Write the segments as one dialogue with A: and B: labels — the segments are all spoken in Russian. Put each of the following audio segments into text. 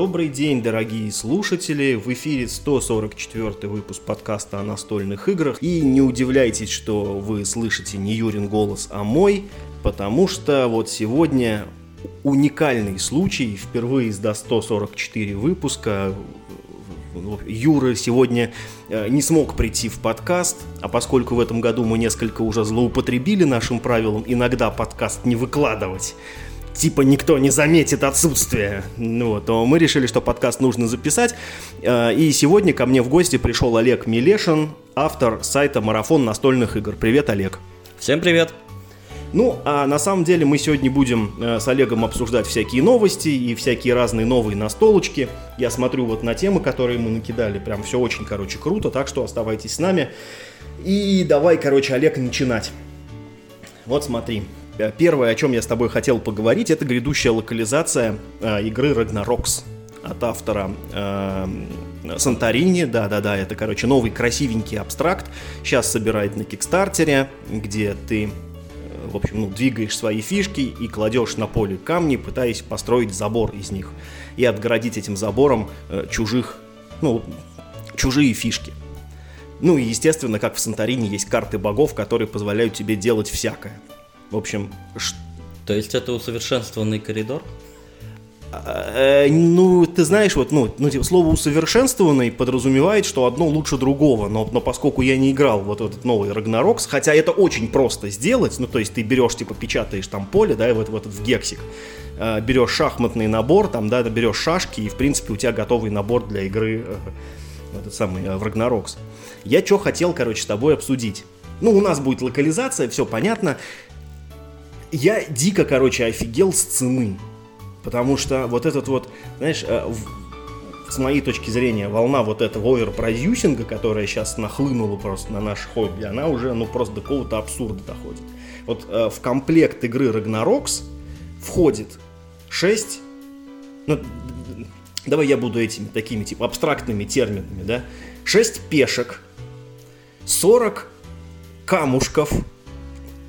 A: Добрый день, дорогие слушатели! В эфире 144 выпуск подкаста о настольных играх. И не удивляйтесь, что вы слышите не Юрин голос, а мой, потому что вот сегодня уникальный случай. Впервые за 144 выпуска Юра сегодня э, не смог прийти в подкаст, а поскольку в этом году мы несколько уже злоупотребили нашим правилом иногда подкаст не выкладывать, типа никто не заметит отсутствие, ну, вот, то мы решили, что подкаст нужно записать. Э, и сегодня ко мне в гости пришел Олег Милешин, автор сайта «Марафон настольных игр». Привет, Олег.
B: Всем привет.
A: Ну, а на самом деле мы сегодня будем э, с Олегом обсуждать всякие новости и всякие разные новые настолочки. Я смотрю вот на темы, которые мы накидали, прям все очень, короче, круто, так что оставайтесь с нами. И давай, короче, Олег, начинать. Вот смотри. Э, первое, о чем я с тобой хотел поговорить, это грядущая локализация э, игры Ragnarok's от автора э, Санторини, да-да-да, это, короче, новый красивенький абстракт, сейчас собирает на Кикстартере, где ты в общем, ну, двигаешь свои фишки и кладешь на поле камни, пытаясь построить забор из них и отгородить этим забором э, чужих, ну, чужие фишки. Ну и, естественно, как в Санторине есть карты богов, которые позволяют тебе делать всякое. В общем...
B: То есть это усовершенствованный коридор?
A: Э, ну, ты знаешь, вот, ну, ну, типа, слово усовершенствованный подразумевает, что одно лучше другого, но, но поскольку я не играл вот этот новый Рагнарокс, хотя это очень просто сделать, ну, то есть ты берешь, типа, печатаешь там поле, да, вот, вот в гексик, э, берешь шахматный набор, там, да, берешь шашки, и, в принципе, у тебя готовый набор для игры, э, этот самый, в Рагнарокс. Я что хотел, короче, с тобой обсудить. Ну, у нас будет локализация, все понятно. Я дико, короче, офигел с цены. Потому что вот этот вот, знаешь, э, с моей точки зрения, волна вот этого оверпродюсинга, которая сейчас нахлынула просто на наш хобби, она уже, ну, просто до какого-то абсурда доходит. Вот э, в комплект игры Ragnarok's входит 6, ну, давай я буду этими такими, типа, абстрактными терминами, да, 6 пешек, 40 камушков,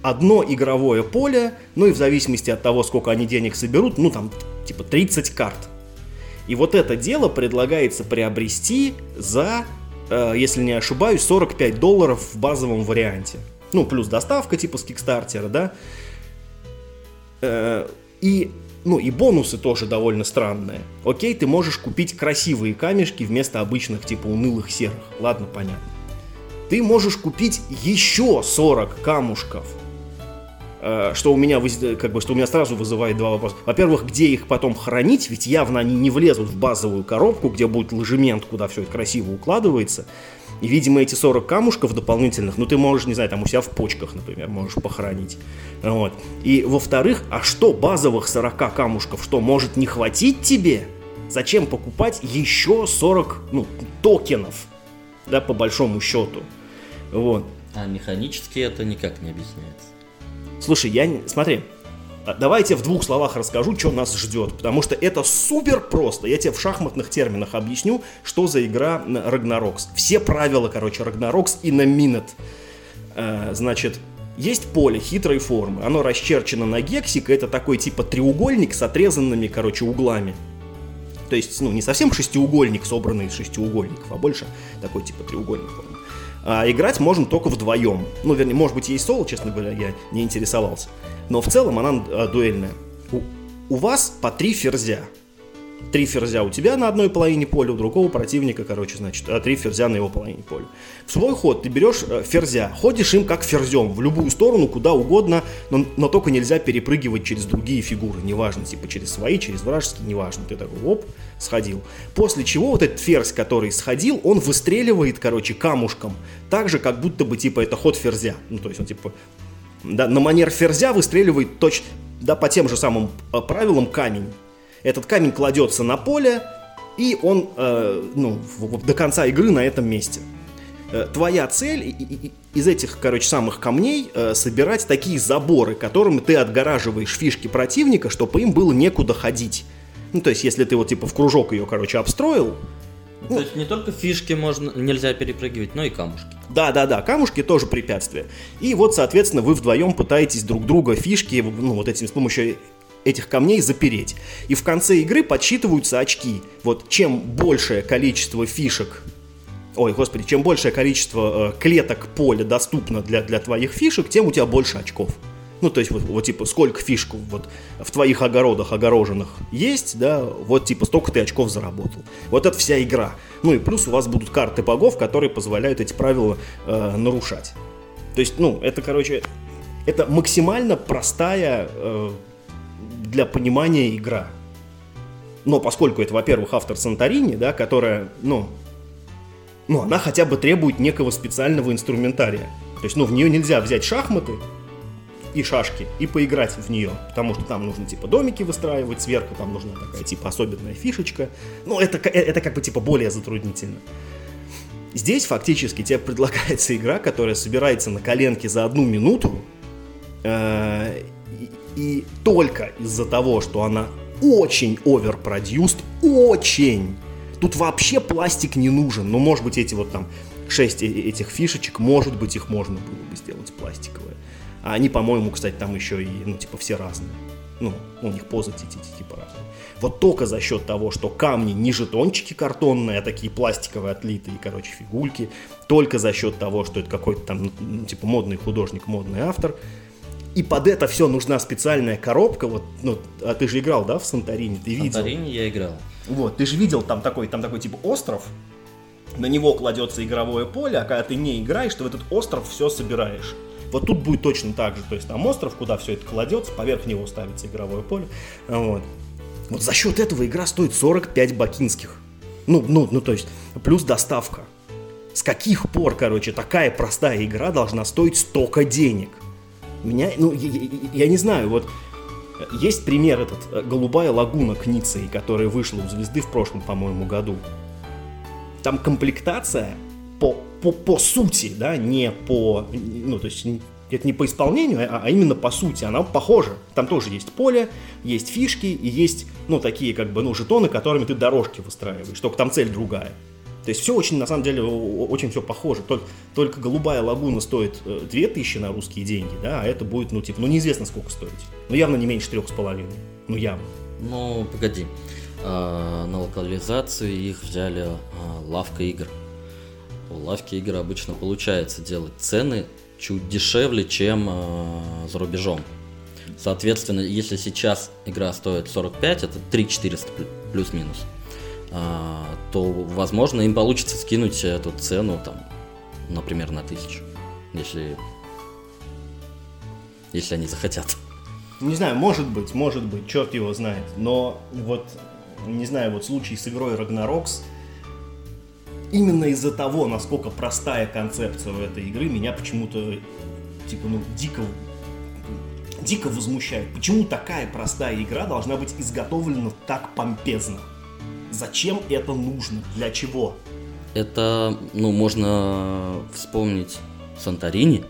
A: одно игровое поле, ну и в зависимости от того, сколько они денег соберут, ну там типа 30 карт. И вот это дело предлагается приобрести за, э, если не ошибаюсь, 45 долларов в базовом варианте. Ну, плюс доставка типа с Кикстартера, да. Э, и, ну, и бонусы тоже довольно странные. Окей, ты можешь купить красивые камешки вместо обычных типа унылых серых. Ладно, понятно. Ты можешь купить еще 40 камушков что у меня как бы, что у меня сразу вызывает два вопроса. Во-первых, где их потом хранить, ведь явно они не влезут в базовую коробку, где будет ложемент, куда все это красиво укладывается. И, видимо, эти 40 камушков дополнительных, ну, ты можешь, не знаю, там у себя в почках, например, можешь похоронить. Вот. И, во-вторых, а что базовых 40 камушков, что, может не хватить тебе? Зачем покупать еще 40, ну, токенов, да, по большому счету? Вот.
B: А механически это никак не объясняется.
A: Слушай, я... Смотри, а, давайте в двух словах расскажу, что нас ждет, потому что это супер просто. Я тебе в шахматных терминах объясню, что за игра Ragnarok's. Все правила, короче, Ragnarok's и на минут. Значит, есть поле хитрой формы, оно расчерчено на гексик, это такой типа треугольник с отрезанными, короче, углами. То есть, ну, не совсем шестиугольник, собранный из шестиугольников, а больше такой типа треугольник. А играть можно только вдвоем. Ну, вернее, может быть, есть соло, честно говоря, я не интересовался. Но в целом она а, дуэльная. У, у вас по три ферзя. Три ферзя у тебя на одной половине поля, у другого противника, короче, значит, а три ферзя на его половине поля. В свой ход ты берешь э, ферзя, ходишь им как ферзем, в любую сторону, куда угодно, но, но только нельзя перепрыгивать через другие фигуры, неважно, типа через свои, через вражеские, неважно. Ты такой, оп, сходил. После чего вот этот ферзь, который сходил, он выстреливает, короче, камушком, так же, как будто бы, типа, это ход ферзя. Ну, то есть он, типа, да, на манер ферзя выстреливает точно, да, по тем же самым э, правилам камень. Этот камень кладется на поле, и он э, ну, до конца игры на этом месте. Э, твоя цель из этих, короче, самых камней э, собирать такие заборы, которыми ты отгораживаешь фишки противника, чтобы им было некуда ходить. Ну, то есть, если ты вот типа в кружок ее, короче, обстроил,
B: то есть не только фишки можно, нельзя перепрыгивать, но и камушки.
A: Да, да, да, камушки тоже препятствие. И вот, соответственно, вы вдвоем пытаетесь друг друга фишки, ну, вот этим с помощью этих камней запереть. И в конце игры подсчитываются очки. Вот чем большее количество фишек Ой, господи, чем большее количество э, клеток поля доступно для, для твоих фишек, тем у тебя больше очков. Ну, то есть, вот, вот типа, сколько фишек вот в твоих огородах огороженных есть, да, вот, типа, столько ты очков заработал. Вот это вся игра. Ну, и плюс у вас будут карты богов, которые позволяют эти правила э, нарушать. То есть, ну, это, короче, это максимально простая э, для понимания игра. Но поскольку это, во-первых, автор Санторини, да, которая, ну, ну, она хотя бы требует некого специального инструментария. То есть, ну, в нее нельзя взять шахматы и шашки и поиграть в нее, потому что там нужно, типа, домики выстраивать, сверху там нужна такая, типа, особенная фишечка. Ну, это, это как бы, типа, более затруднительно. Здесь фактически тебе предлагается игра, которая собирается на коленке за одну минуту, э, и, только из-за того, что она очень overproduced, очень Тут вообще пластик не нужен. Ну, может быть, эти вот там шесть этих фишечек, может быть, их можно было бы сделать пластиковые. А они, по-моему, кстати, там еще и, ну, типа, все разные. Ну, у них позы типа разные. Вот только за счет того, что камни не жетончики картонные, а такие пластиковые, отлитые, короче, фигульки, только за счет того, что это какой-то там, ну, типа, модный художник, модный автор, и под это все нужна специальная коробка. Вот, ну, а ты же играл, да, в Санторини? Ты видел? В
B: Санторини я играл.
A: Вот, ты же видел там такой, там такой типа остров, на него кладется игровое поле, а когда ты не играешь, ты в этот остров все собираешь. Вот тут будет точно так же, то есть там остров, куда все это кладется, поверх него ставится игровое поле. Вот. Вот за счет этого игра стоит 45 бакинских. Ну, ну, ну, то есть, плюс доставка. С каких пор, короче, такая простая игра должна стоить столько денег? Меня, ну, я, я, я не знаю, вот есть пример этот, э, «Голубая лагуна» к Ницей, которая вышла у «Звезды» в прошлом, по-моему, году. Там комплектация по, по, по сути, да, не по, ну, то есть это не по исполнению, а, а именно по сути, она похожа. Там тоже есть поле, есть фишки и есть, ну, такие как бы, ну, жетоны, которыми ты дорожки выстраиваешь, только там цель другая. То есть все очень, на самом деле, очень все похоже. Только, только голубая лагуна стоит 2000 э, на русские деньги, да, а это будет, ну, типа, ну, неизвестно сколько стоить. Ну, явно не меньше трех с половиной. Ну, явно.
B: Ну, погоди. А, на локализацию их взяли а, лавка игр. У лавки игр обычно получается делать цены чуть дешевле, чем а, за рубежом. Соответственно, если сейчас игра стоит 45, это 3 400 плюс-минус. А, то, возможно, им получится скинуть эту цену, там, например, на тысячу, если, если они захотят.
A: Не знаю, может быть, может быть, черт его знает. Но вот, не знаю, вот случай с игрой Ragnarok's, именно из-за того, насколько простая концепция у этой игры, меня почему-то, типа, ну, дико дико возмущает. Почему такая простая игра должна быть изготовлена так помпезно? Зачем это нужно? Для чего?
B: Это, ну, можно вспомнить Санторини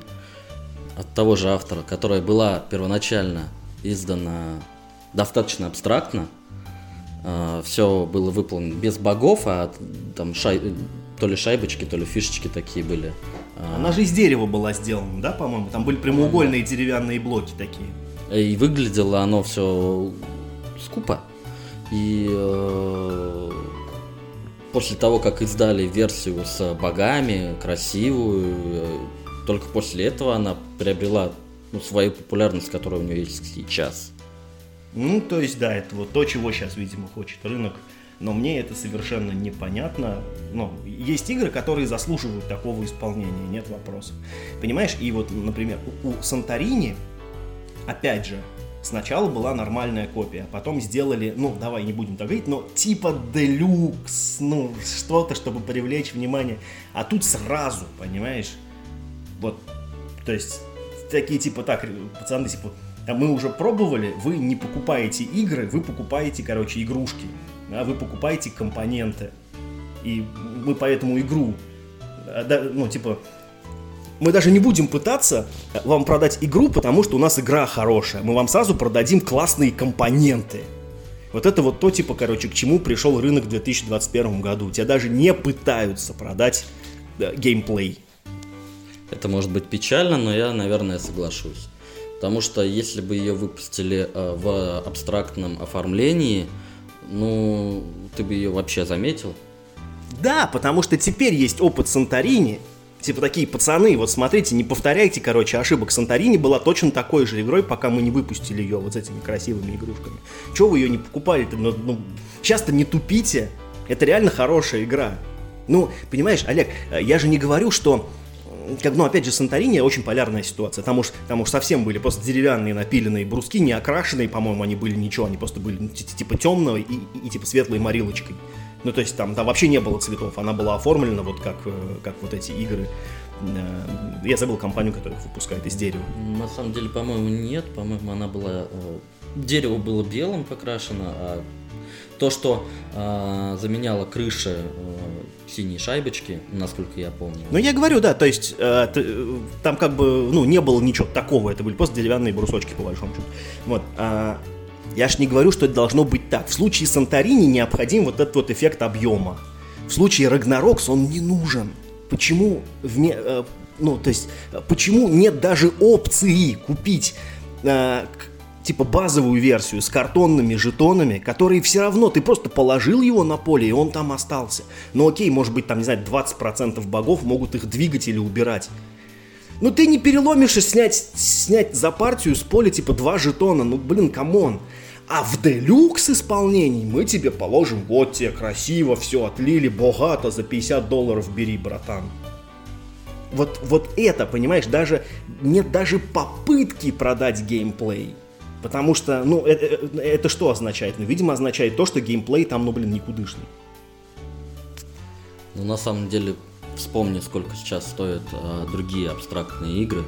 B: от того же автора, которая была первоначально издана достаточно абстрактно. А, Все было выполнено без богов, а там шай... то ли шайбочки, то ли фишечки такие были.
A: А, Она же из дерева была сделана, да, по-моему? Там были прямоугольные деревянные блоки такие.
B: И выглядело оно все скупо. И э, после того, как издали версию с богами, красивую, э, только после этого она приобрела ну, свою популярность, которая у нее есть сейчас.
A: Ну, то есть, да, это вот то, чего сейчас, видимо, хочет рынок. Но мне это совершенно непонятно. Но есть игры, которые заслуживают такого исполнения, нет вопросов. Понимаешь, и вот, например, у Санторини, опять же, Сначала была нормальная копия, потом сделали, ну, давай не будем так говорить, но типа делюкс, ну, что-то, чтобы привлечь внимание. А тут сразу, понимаешь? Вот, то есть, такие типа, так, пацаны, типа, а мы уже пробовали, вы не покупаете игры, вы покупаете, короче, игрушки, да, вы покупаете компоненты. И мы поэтому игру, да, ну, типа, мы даже не будем пытаться вам продать игру, потому что у нас игра хорошая. Мы вам сразу продадим классные компоненты. Вот это вот то, типа, короче, к чему пришел рынок в 2021 году. Тебя даже не пытаются продать да, геймплей.
B: Это может быть печально, но я, наверное, соглашусь. Потому что если бы ее выпустили э, в абстрактном оформлении, ну, ты бы ее вообще заметил.
A: Да, потому что теперь есть опыт Санторини, Типа такие пацаны, вот смотрите, не повторяйте, короче, ошибок. Санторини была точно такой же игрой, пока мы не выпустили ее вот с этими красивыми игрушками. Чего вы ее не покупали-то? Ну, ну, часто не тупите. Это реально хорошая игра. Ну, понимаешь, Олег, я же не говорю, что как, ну, опять же, Санторини очень полярная ситуация. Там уж, там уж совсем были просто деревянные напиленные бруски, не окрашенные, по-моему, они были ничего, они просто были типа темного и, и, и типа светлой морилочкой. Ну, то есть там, там вообще не было цветов, она была оформлена вот как, э, как вот эти игры. Э, я забыл компанию, которая их выпускает из дерева.
B: На самом деле, по-моему, нет. По-моему, она была... Э, дерево было белым покрашено, а то, что э, заменяло крыши э, синие шайбочки, насколько я помню.
A: Ну, я говорю, да, то есть э, там как бы, ну, не было ничего такого, это были просто деревянные брусочки, по большому счету. Вот. А, я ж не говорю, что это должно быть так. В случае Санторини необходим вот этот вот эффект объема. В случае Ragnarocks он не нужен. Почему вне, э, ну, то есть, почему нет даже опции купить э, типа базовую версию с картонными жетонами, которые все равно, ты просто положил его на поле, и он там остался. Ну окей, может быть, там, не знаю, 20% богов могут их двигать или убирать. Ну ты не переломишь и снять, снять за партию с поля типа два жетона, ну блин, come on. А в делюкс исполнении мы тебе положим, вот тебе красиво, все отлили, богато, за 50 долларов бери, братан. Вот, вот это, понимаешь, даже нет даже попытки продать геймплей. Потому что, ну, это, э, это что означает? Ну, видимо, означает то, что геймплей там, ну, блин, никудышный.
B: Ну, на самом деле, вспомни, сколько сейчас стоят а, другие абстрактные игры.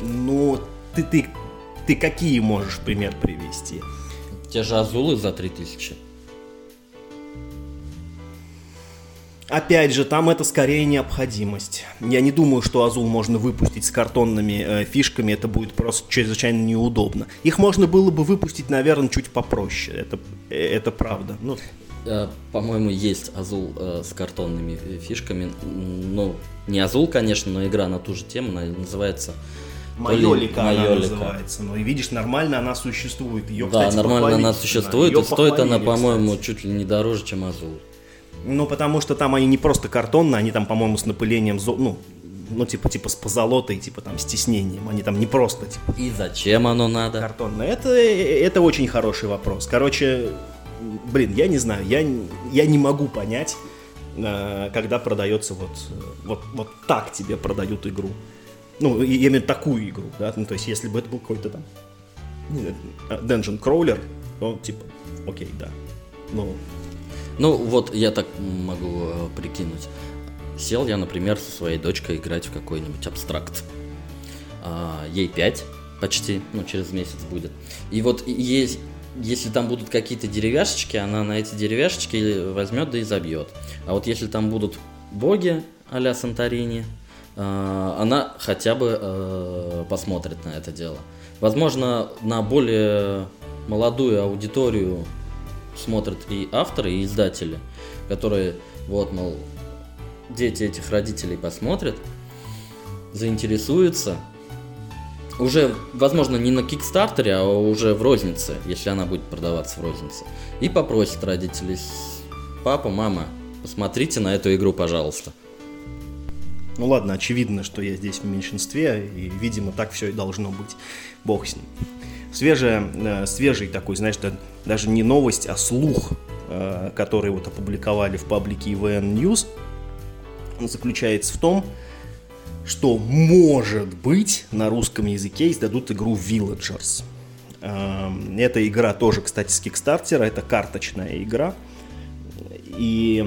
A: Ну, ты, ты ты какие можешь пример привести?
B: Те же Азулы за 3000.
A: Опять же, там это скорее необходимость. Я не думаю, что Азул можно выпустить с картонными э, фишками, это будет просто чрезвычайно неудобно. Их можно было бы выпустить, наверное, чуть попроще, это, э, это правда. Ну,
B: э, по-моему, есть Азул э, с картонными э, фишками. Ну, не Азул, конечно, но игра на ту же тему, называется
A: Майолика, Майолика она называется. Ну и видишь, нормально она существует. Ее,
B: да, кстати, нормально она существует. Ее и стоит она, по-моему, чуть ли не дороже, чем Азул.
A: Ну, потому что там они не просто картонные, они там, по-моему, с напылением, ну, ну, типа, типа с позолотой, типа там с тиснением. Они там не просто, типа.
B: И зачем оно надо?
A: Картонное. Это, это очень хороший вопрос. Короче, блин, я не знаю, я, я не могу понять, э, когда продается вот, вот, вот так тебе продают игру. Ну, я имею такую игру, да, ну, то есть, если бы это был какой-то там Dungeon Crawler, то, типа, окей, да. Ну,
B: ну, вот я так могу э, прикинуть. Сел я, например, со своей дочкой играть в какой-нибудь абстракт. А, ей 5 почти, ну, через месяц будет. И вот есть, если там будут какие-то деревяшечки, она на эти деревяшечки возьмет да и забьет. А вот если там будут боги а-ля Санторини, она хотя бы э, посмотрит на это дело. Возможно, на более молодую аудиторию смотрят и авторы, и издатели, которые, вот, мол, дети этих родителей посмотрят, заинтересуются, уже, возможно, не на Кикстартере, а уже в рознице, если она будет продаваться в рознице, и попросят родителей, папа, мама, посмотрите на эту игру, пожалуйста.
A: Ну ладно, очевидно, что я здесь в меньшинстве, и, видимо, так все и должно быть. Бог с ним. Свежая, э, свежий такой, знаешь, даже не новость, а слух, э, который вот опубликовали в паблике EVN News, заключается в том, что, может быть, на русском языке издадут игру Villagers. Э, эта игра тоже, кстати, с Кикстартера, это карточная игра. И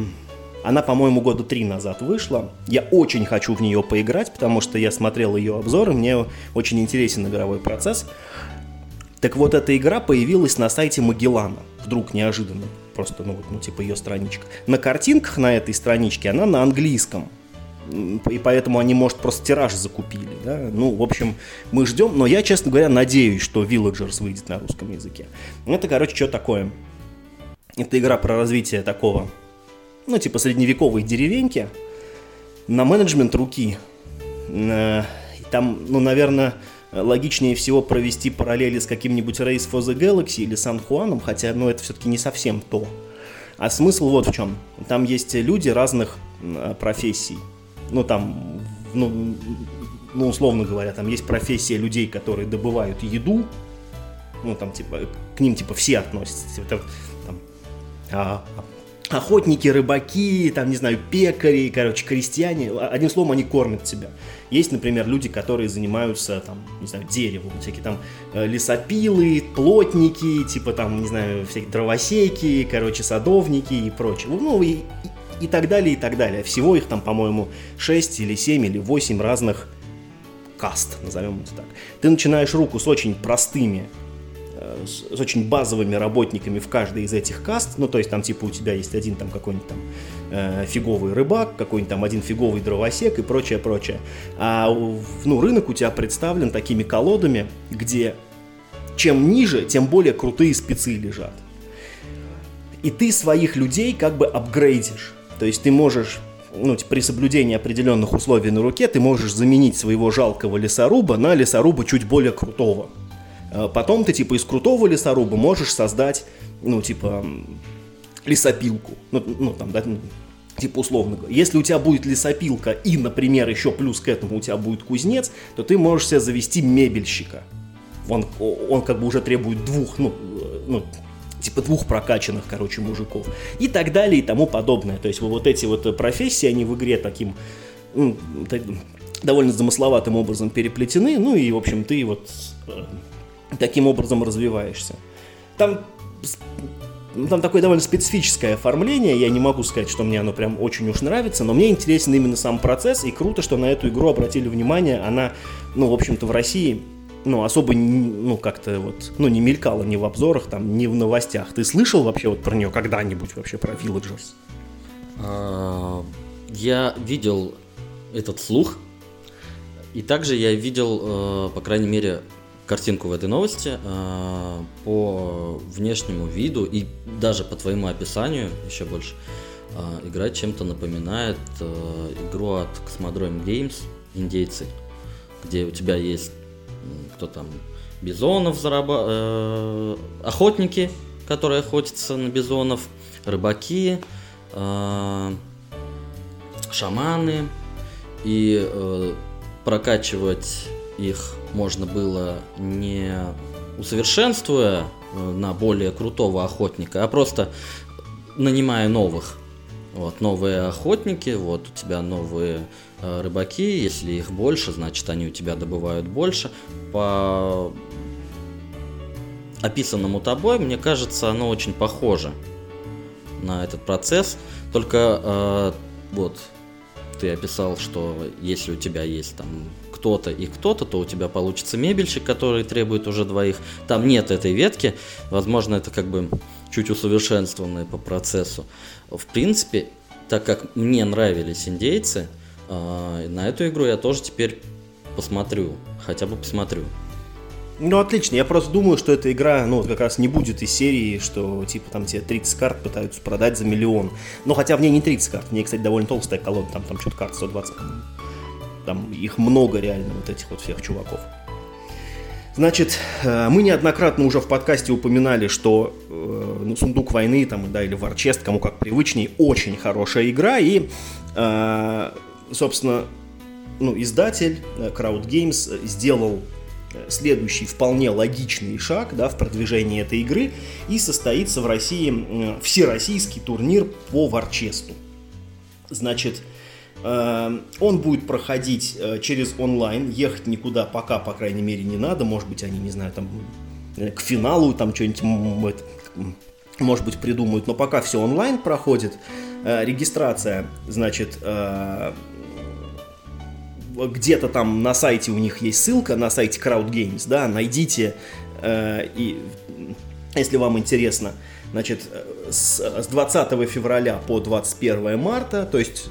A: она, по-моему, года три назад вышла. Я очень хочу в нее поиграть, потому что я смотрел ее обзоры, мне очень интересен игровой процесс. Так вот, эта игра появилась на сайте Магеллана. Вдруг неожиданно. Просто, ну, вот, ну, типа ее страничка. На картинках на этой страничке она на английском. И поэтому они, может, просто тираж закупили. Да? Ну, в общем, мы ждем. Но я, честно говоря, надеюсь, что Villagers выйдет на русском языке. Это, короче, что такое? Это игра про развитие такого ну, типа средневековой деревеньки на менеджмент руки. Там, ну, наверное, логичнее всего провести параллели с каким-нибудь Race for the Galaxy или Сан Хуаном, хотя, ну, это все-таки не совсем то. А смысл вот в чем. Там есть люди разных профессий. Ну, там, ну, ну, условно говоря, там есть профессия людей, которые добывают еду, ну, там, типа, к ним, типа, все относятся, типа, там, а, охотники, рыбаки, там, не знаю, пекари, короче, крестьяне, одним словом, они кормят тебя. Есть, например, люди, которые занимаются, там, не знаю, деревом, всякие там э, лесопилы, плотники, типа там, не знаю, всякие дровосеки, короче, садовники и прочее. Ну, и, и так далее, и так далее. Всего их там, по-моему, 6 или 7 или 8 разных каст, назовем это так. Ты начинаешь руку с очень простыми с, с очень базовыми работниками в каждой из этих каст. Ну, то есть там типа у тебя есть один там какой-нибудь там э, фиговый рыбак, какой-нибудь там один фиговый дровосек и прочее, прочее. А ну, рынок у тебя представлен такими колодами, где чем ниже, тем более крутые спецы лежат. И ты своих людей как бы апгрейдишь. То есть ты можешь ну, при соблюдении определенных условий на руке ты можешь заменить своего жалкого лесоруба на лесоруба чуть более крутого. Э, потом ты, типа, из крутого лесоруба можешь создать, ну, типа, лесопилку. Ну, ну там, да, типа условно если у тебя будет лесопилка и, например, еще плюс к этому у тебя будет кузнец, то ты можешь себе завести мебельщика. Он, он как бы уже требует двух, ну, э, ну, типа двух прокачанных, короче, мужиков. И так далее и тому подобное. То есть вот эти вот профессии, они в игре таким ну, довольно замысловатым образом переплетены. Ну и, в общем, ты вот э, таким образом развиваешься. Там, там такое довольно специфическое оформление, я не могу сказать, что мне оно прям очень уж нравится, но мне интересен именно сам процесс, и круто, что на эту игру обратили внимание, она, ну, в общем-то, в России ну, особо, ну, как-то вот, ну, не мелькала ни в обзорах, там, ни в новостях. Ты слышал вообще вот про нее когда-нибудь вообще, про Villagers?
B: А, я видел этот слух, и также я видел, э, по крайней мере, картинку в этой новости э, по внешнему виду и даже по твоему описанию еще больше э, игра чем-то напоминает э, игру от Cosmodrome Games индейцы, где у тебя есть кто там бизонов зараба... охотники, которые охотятся на бизонов, рыбаки, шаманы и прокачивать их можно было не усовершенствуя э, на более крутого охотника, а просто нанимая новых. Вот, новые охотники, вот у тебя новые э, рыбаки, если их больше, значит они у тебя добывают больше. По описанному тобой, мне кажется, оно очень похоже на этот процесс, только э, вот ты описал, что если у тебя есть там кто-то и кто-то, то у тебя получится мебельщик, который требует уже двоих. Там нет этой ветки, возможно, это как бы чуть усовершенствованное по процессу. В принципе, так как мне нравились индейцы, а, на эту игру я тоже теперь посмотрю, хотя бы посмотрю.
A: Ну, отлично. Я просто думаю, что эта игра, ну, как раз не будет из серии, что, типа, там тебе 30 карт пытаются продать за миллион. Но хотя в ней не 30 карт. В ней, кстати, довольно толстая колода. Там, там что-то карт 120, по-моему. Там их много реально, вот этих вот всех чуваков. Значит, э, мы неоднократно уже в подкасте упоминали, что э, ну, «Сундук войны» там, да, или «Варчест», кому как привычней, очень хорошая игра. И, э, собственно, ну, издатель Crowd Games сделал следующий вполне логичный шаг да, в продвижении этой игры и состоится в России всероссийский турнир по Варчесту. Значит, он будет проходить э, через онлайн, ехать никуда пока, по крайней мере, не надо. Может быть, они, не знаю, там э, к финалу там что-нибудь, может быть, придумают. Но пока все онлайн проходит. Э, регистрация, значит, где-то там на сайте у них есть ссылка, на сайте Crowd Games, да, найдите, и если вам интересно, значит, с 20 февраля по 21 марта, то есть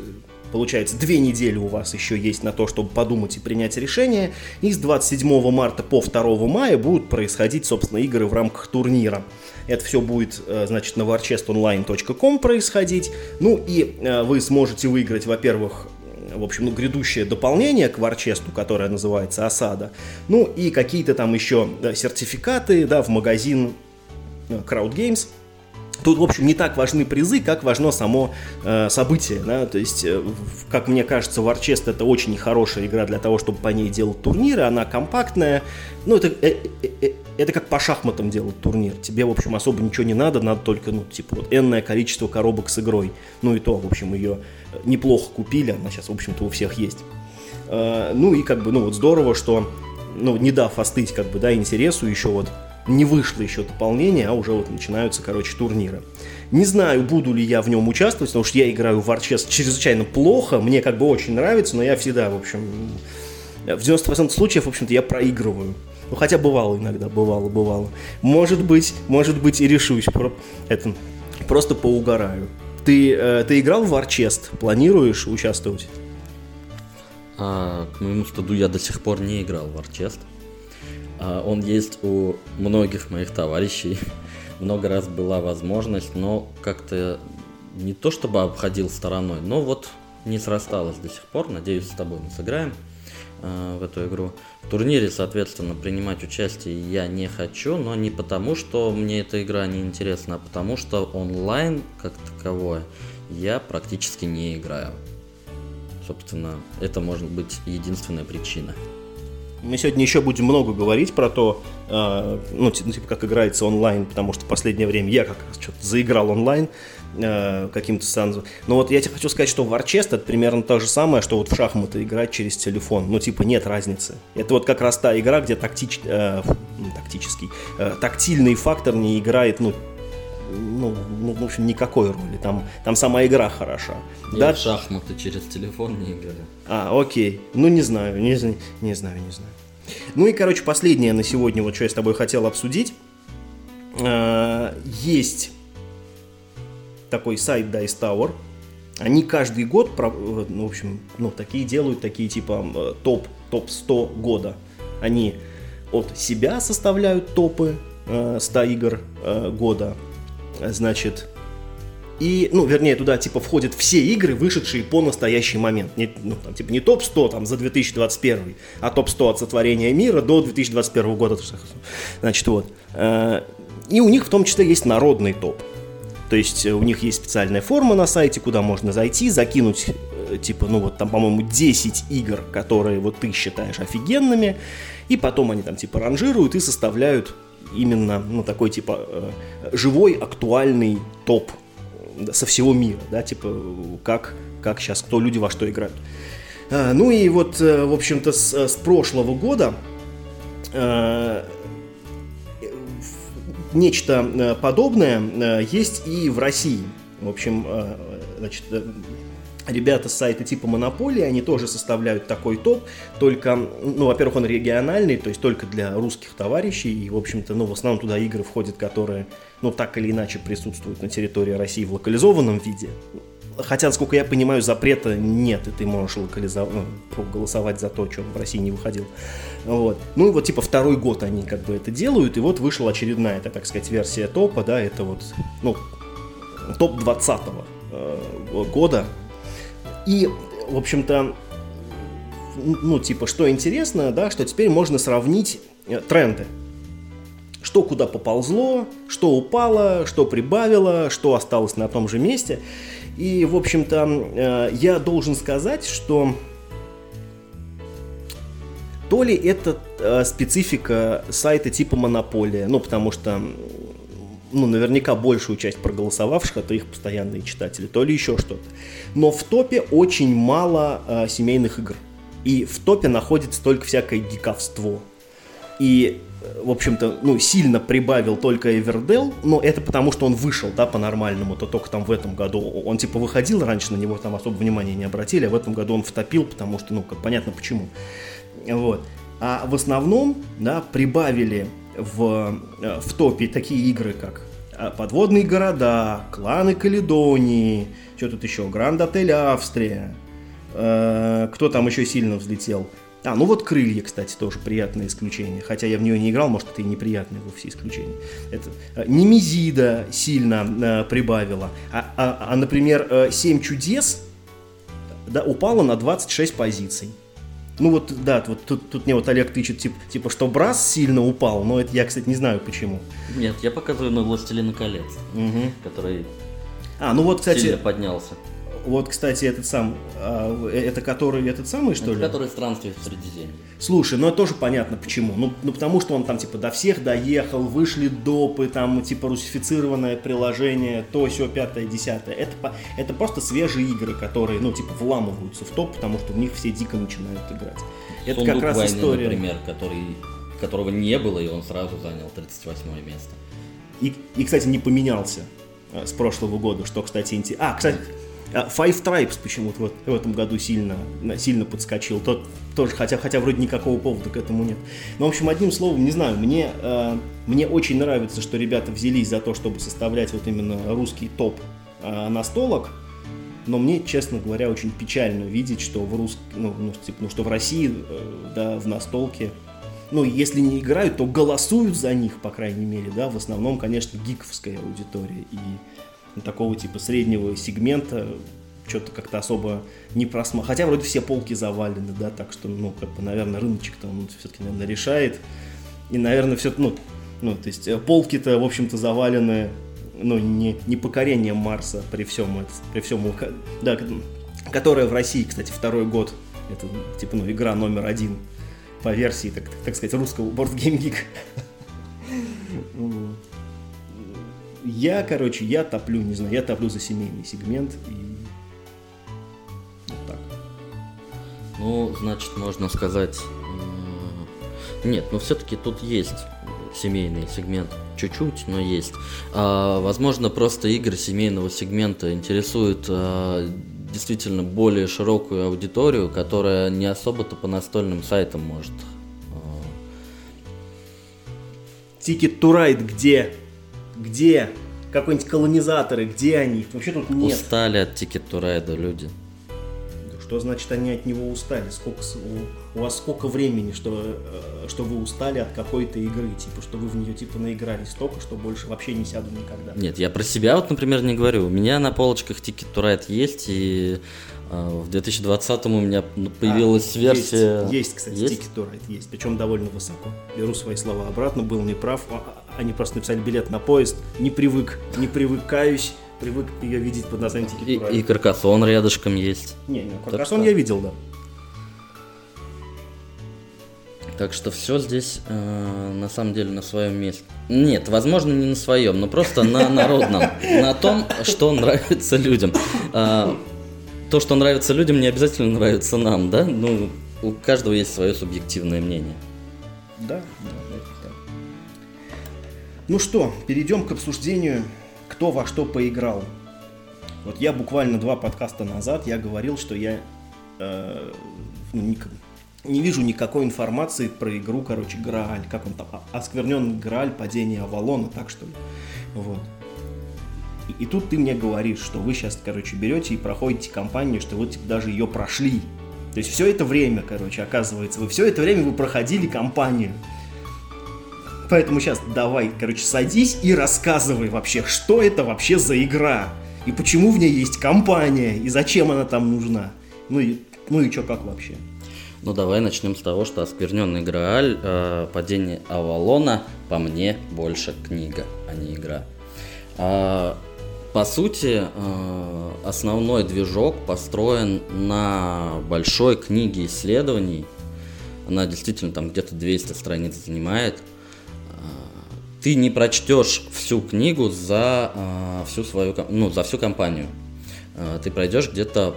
A: Получается, две недели у вас еще есть на то, чтобы подумать и принять решение. И с 27 марта по 2 мая будут происходить, собственно, игры в рамках турнира. Это все будет, э, значит, на warchestonline.com происходить. Ну и э, вы сможете выиграть, во-первых, в общем, ну, грядущее дополнение к Варчесту, которое называется «Осада». Ну, и какие-то там еще сертификаты, да, в магазин Crowd Games – Тут, в общем, не так важны призы, как важно само э, событие. Да? То есть, э, как мне кажется, Warchest это очень хорошая игра для того, чтобы по ней делать турниры. Она компактная. Ну, это, э, э, э, это как по шахматам делать турнир. Тебе, в общем, особо ничего не надо, надо только, ну, типа, вот, энное количество коробок с игрой. Ну и то, в общем, ее неплохо купили, она сейчас, в общем-то, у всех есть. Э, ну и как бы, ну вот здорово, что, ну, не дав остыть, как бы, да, интересу, еще вот не вышло еще дополнение, а уже вот начинаются, короче, турниры. Не знаю, буду ли я в нем участвовать, потому что я играю в Warchess чрезвычайно плохо, мне как бы очень нравится, но я всегда, в общем, в 90% случаев, в общем-то, я проигрываю. Ну, хотя бывало иногда, бывало, бывало. Может быть, может быть и решусь, про... это, просто поугараю. Ты, э, ты играл в Warchest? Планируешь участвовать?
B: А, к моему стыду я до сих пор не играл в Warchest. А, он есть у многих моих товарищей. Много раз была возможность, но как-то не то чтобы обходил стороной, но вот не срасталось до сих пор. Надеюсь, с тобой мы сыграем э, в эту игру. В турнире, соответственно, принимать участие я не хочу, но не потому, что мне эта игра не интересна, а потому что онлайн, как таковое, я практически не играю. Собственно, это может быть единственная причина.
A: Мы сегодня еще будем много говорить про то, э, ну, типа, как играется онлайн, потому что в последнее время я как раз что-то заиграл онлайн э, каким-то станцем. Но вот я тебе хочу сказать, что Warchest это примерно то же самое, что вот в шахматы играть через телефон. Ну, типа, нет разницы. Это вот как раз та игра, где тактич, э, тактический, э, тактильный фактор не играет, ну, ну, ну, в общем, никакой роли. Там, там сама игра хороша.
B: Я да? в шахматы через телефон не играю.
A: А, окей. Ну, не знаю, не, не знаю, не знаю. Ну и, короче, последнее на сегодня, вот что я с тобой хотел обсудить. А, есть такой сайт Dice Tower. Они каждый год, ну, в общем, ну, такие делают, такие типа топ, топ 100 года. Они от себя составляют топы 100 игр года, значит, и, ну, вернее, туда, типа, входят все игры, вышедшие по настоящий момент. Не, ну, там, типа, не топ-100 там за 2021, а топ-100 от сотворения мира до 2021 года. Значит, вот. Э, и у них в том числе есть народный топ. То есть э, у них есть специальная форма на сайте, куда можно зайти, закинуть, э, типа, ну вот там, по-моему, 10 игр, которые вот ты считаешь офигенными, и потом они там, типа, ранжируют и составляют именно, ну, такой, типа, э, живой, актуальный топ со всего мира, да, типа, как, как сейчас, кто люди во что играют. А, ну и вот, э, в общем-то, с, с прошлого года э, нечто подобное есть и в России. В общем, значит, ребята с сайта типа Монополии, они тоже составляют такой топ, только, ну, во-первых, он региональный, то есть только для русских товарищей, и, в общем-то, ну, в основном туда игры входят, которые, ну, так или иначе присутствуют на территории России в локализованном виде. Хотя, насколько я понимаю, запрета нет, и ты можешь локализовать, ну, проголосовать за то, что в России не выходил. Вот. Ну и вот типа второй год они как бы это делают, и вот вышла очередная, это, так сказать, версия топа, да, это вот, ну, топ 20 э, года, и, в общем-то, ну, типа, что интересно, да, что теперь можно сравнить э, тренды. Что куда поползло, что упало, что прибавило, что осталось на том же месте. И, в общем-то, э, я должен сказать, что то ли это э, специфика сайта типа Монополия, ну, потому что ну, наверняка большую часть проголосовавших это их постоянные читатели, то ли еще что-то. Но в топе очень мало э, семейных игр. И в топе находится только всякое гиковство. И, э, в общем-то, ну, сильно прибавил только Эвердел, но это потому, что он вышел, да, по-нормальному, то только там в этом году. Он, типа, выходил раньше, на него там особо внимания не обратили, а в этом году он втопил, потому что, ну, как понятно почему. Вот. А в основном, да, прибавили в, э, в топе такие игры, как э, «Подводные города», «Кланы Каледонии», что тут еще, «Гранд Отель Австрия», э, кто там еще сильно взлетел? А, ну вот «Крылья», кстати, тоже приятное исключение. Хотя я в нее не играл, может, это и неприятное вовсе исключение. Это, Немезида сильно прибавила. А, а, а, например, «Семь чудес» да, упала на 26 позиций. Ну вот, да, вот тут, тут мне вот Олег тычет, типа, типа, что Брас сильно упал, но это я, кстати, не знаю почему.
B: Нет, я показываю на «Властелина колец»,
A: Мгм.
B: который
A: А, ну вот, кстати,
B: сильно поднялся.
A: Вот, кстати, этот сам, а, э, это который, этот самый, что
B: Это
A: ли?
B: который странствует в Средиземье.
A: Слушай, ну это тоже понятно почему. Ну, ну потому что он там типа до всех доехал, вышли допы, там типа русифицированное приложение, то все пятое, десятое. Это, это просто свежие игры, которые, ну, типа, вламываются в топ, потому что в них все дико начинают играть. Это
B: Сундук
A: как раз
B: войны,
A: история.
B: например, который, которого не было, и он сразу занял 38 место.
A: И, и, кстати, не поменялся э, с прошлого года, что, кстати, интересно. А, кстати, Five Tribes почему-то вот в этом году сильно, сильно подскочил. Тот тоже, хотя, хотя вроде никакого повода к этому нет. Ну, в общем, одним словом, не знаю, мне, э, мне очень нравится, что ребята взялись за то, чтобы составлять вот именно русский топ э, настолок. Но мне, честно говоря, очень печально видеть, что в рус... ну, ну, типа, ну, что в России, э, да, в настолке ну, если не играют, то голосуют за них, по крайней мере, да, в основном, конечно, гиковская аудитория, и такого типа среднего сегмента что-то как-то особо не просма... Хотя вроде все полки завалены, да, так что, ну, как бы, наверное, рыночек-то он все-таки, наверное, решает, и, наверное, все, ну, ну, то есть э, полки-то, в общем-то, завалены, ну, не, не покорением Марса при всем, это- при всем, да, которая в России, кстати, второй год, это, типа, ну, игра номер один по версии, так, так сказать, русского Board Game Geek. Я, короче, я топлю, не знаю, я топлю за семейный сегмент и вот так.
B: Ну, значит, можно сказать... Нет, но все-таки тут есть семейный сегмент. Чуть-чуть, но есть. А, возможно, просто игры семейного сегмента интересуют а, действительно более широкую аудиторию, которая не особо-то по настольным сайтам может. а,
A: Ticket to Ride где? Где? Какой-нибудь колонизаторы, где они? Их Вообще тут нет.
B: Устали от Ticket to Ride люди.
A: Что значит они от него устали? Сколько, у, у вас сколько времени, что, э, что вы устали от какой-то игры? Типа, что вы в нее типа наигрались столько, что больше вообще не сяду никогда.
B: Нет, я про себя вот, например, не говорю. У меня на полочках Ticket to Ride есть, и а, в 2020 у меня ну, появилась
A: А,
B: версия...
A: Есть, есть, кстати,
B: Есть?
A: Ticket to Ride есть, причем довольно высоко. Беру свои слова обратно, был неправ. Они просто написали билет на поезд. Не привык, не привыкаюсь, привык ее видеть под названием Ticket
B: И, и Каркасон рядышком есть.
A: Не, не, Каркасон
B: что-
A: я видел, да.
B: Так что все здесь э, на самом деле на своем месте. Нет, возможно, не на своем, но просто на народном. На том, что нравится людям. А, То, что нравится людям, не обязательно нравится нам, да? Ну, у каждого есть свое субъективное мнение.
A: Да, да. Ну что, перейдем к обсуждению, кто во что поиграл. Вот я буквально два подкаста назад я говорил, что я э, ну, ник- не вижу никакой информации про игру, короче, Грааль, как он там, а- оскверненный Грааль, падение Авалона, так что ли. Вот. И, и тут ты мне говоришь, что вы сейчас, короче, берете и проходите кампанию, что вы типа, даже ее прошли. То есть все это время, короче, оказывается, вы все это время вы проходили кампанию. Поэтому сейчас давай, короче, садись и рассказывай вообще, что это вообще за игра. И почему в ней есть компания, и зачем она там нужна. Ну и, ну и что, как вообще?
B: Ну, давай начнем с того, что «Оскверненный Грааль», э, «Падение Авалона» по мне больше книга, а не игра. А, по сути, э, основной движок построен на большой книге исследований. Она действительно там где-то 200 страниц занимает. Ты не прочтешь всю книгу за а, всю свою, ну, за всю компанию. А, Ты пройдешь где-то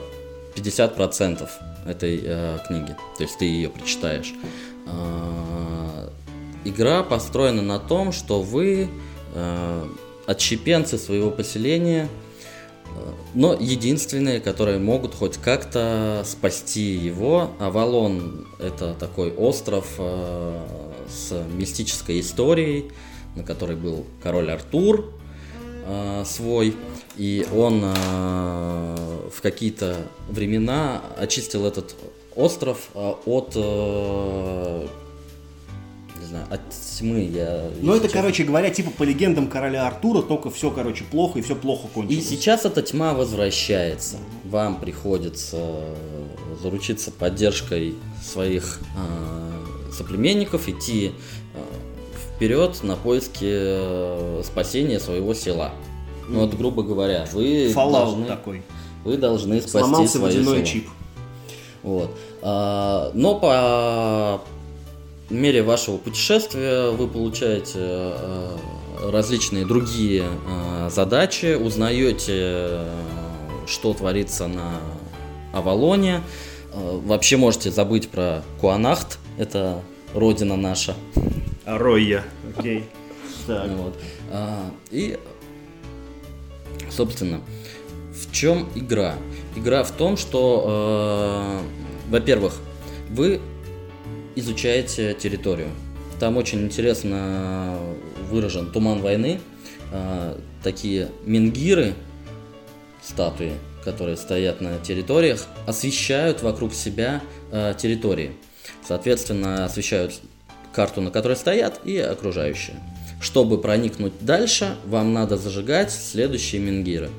B: 50% этой э, книги, то есть ты ее прочитаешь. А, Игра построена на том, что вы э, отщепенцы своего поселения, э, но единственные, которые могут хоть как-то спасти его. Авалон – это такой остров э, с мистической историей, на которой был король Артур э, свой, и он э, в какие-то времена очистил этот остров э, от э, не знаю, от тьмы я...
A: Ну, это,
B: сейчас-
A: короче говоря, типа по легендам короля Артура, только все, короче, плохо и все плохо
B: И
A: кончилось.
B: сейчас эта тьма возвращается. Вам приходится заручиться поддержкой своих э, соплеменников, идти вперед на поиски э, спасения своего села. Ну вот, грубо говоря, вы
A: Fallout
B: должны,
A: такой.
B: вы должны спасти
A: Сломался
B: свое
A: водяной
B: село.
A: чип.
B: Вот. А, но по мере вашего путешествия вы получаете э, различные другие э, задачи, узнаете, что творится на Авалоне. Вообще можете забыть про Куанахт, это родина наша.
A: Ройя. Окей. Так.
B: Вот. А, И, собственно, в чем игра? Игра в том, что, э, во-первых, вы изучаете территорию. Там очень интересно выражен туман войны. А, Такие менгиры, статуи, которые стоят на территориях, освещают вокруг себя э, территории. Соответственно, освещают карту, на которой стоят, и окружающие. Чтобы проникнуть дальше, вам надо зажигать следующие менгиры.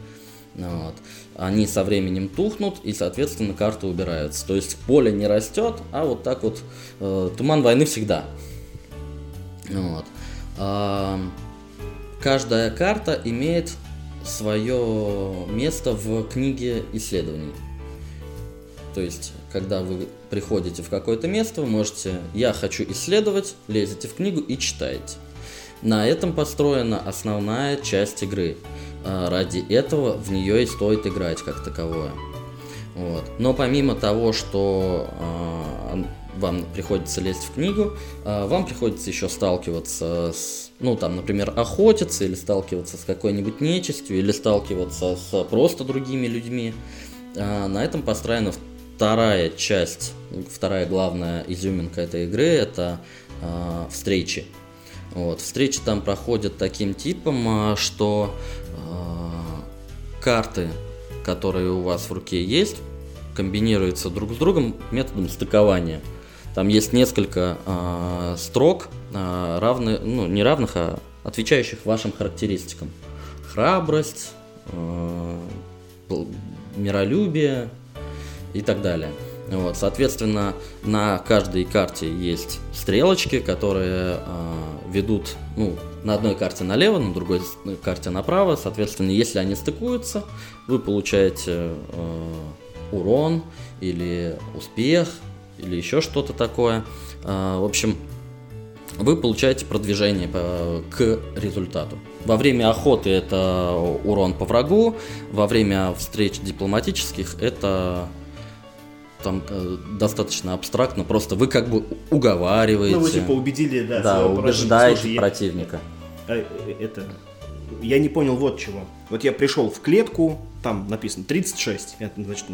B: Ну Вот. Они со временем тухнут, и, соответственно, карта убирается. То есть поле не растет, а вот так вот э, туман войны всегда. Вот. А, каждая карта имеет свое место в книге исследований. То есть, когда вы приходите в какое-то место, вы можете «я хочу исследовать», лезете в книгу и читаете. На этом построена основная часть игры. А, Ради этого в нее и стоит играть как таковое. Вот. Но помимо того, что ан- вам приходится лезть в книгу, а, вам приходится еще сталкиваться с, ну там, например, охотиться или сталкиваться с какой-нибудь нечистью, или сталкиваться с просто другими людьми. А, На этом построена вторая часть, вторая главная изюминка этой игры, это а, встречи. Вот, встречи там проходят таким типом, а, что а, карты, которые у вас в руке есть, комбинируются друг с другом методом стыкования. Там есть несколько а, строк, а, равны, ну, не равных, а отвечающих вашим характеристикам. Храбрость, пл- миролюбие и так далее. Вот, соответственно, на каждой карте есть стрелочки, которые а, ведут, ну, на одной карте налево, на другой с- карте направо. Соответственно, если они стыкуются, вы получаете э, урон или успех или еще что-то такое. А, в общем, вы получаете продвижение по- к результату. Во время охоты это урон по врагу, во время встреч дипломатических это там э, достаточно абстрактно, просто вы как бы уговариваете,
A: Ну, вы типа убедили, да,
B: да,
A: своего
B: убеждаете
A: Слушай, я-
B: противника.
A: А, э, это... Я не понял вот чего. Вот я пришел в клетку, там написано 36. Я, значит,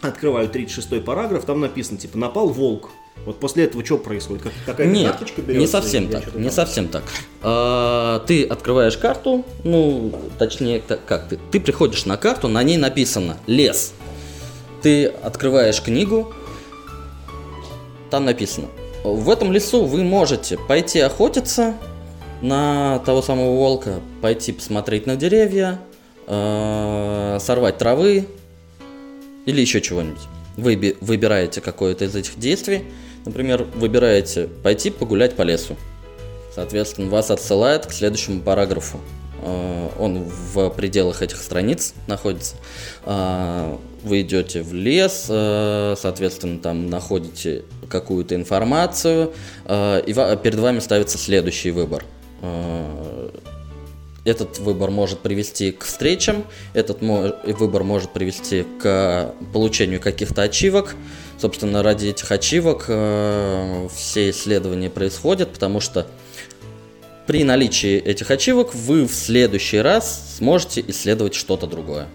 A: открываю 36 параграф, там написано, типа, напал волк. Вот после этого что происходит? Как, какая-то
B: Нет,
A: карточка берется?
B: не совсем
A: или
B: так, не
A: там?
B: совсем так. А, ты открываешь карту, ну, точнее, как ты? Ты приходишь на карту, на ней написано лес. Ты открываешь книгу, там написано. В этом лесу вы можете пойти охотиться на того самого волка, пойти посмотреть на деревья, э, сорвать травы или еще чего-нибудь. Вы би- выбираете какое-то из этих действий. Например, выбираете пойти погулять по лесу. Соответственно, вас отсылает к следующему параграфу. Э, Он в пределах этих страниц находится. Вы идете в лес, э, соответственно, там находите какую-то информацию, э, и перед вами ставится следующий выбор. Э, Этот выбор может привести к встречам, этот выбор может привести к получению каких-то ачивок. Собственно, ради этих ачивок все исследования происходят, потому что при наличии этих ачивок вы в следующий раз сможете исследовать что-то другое.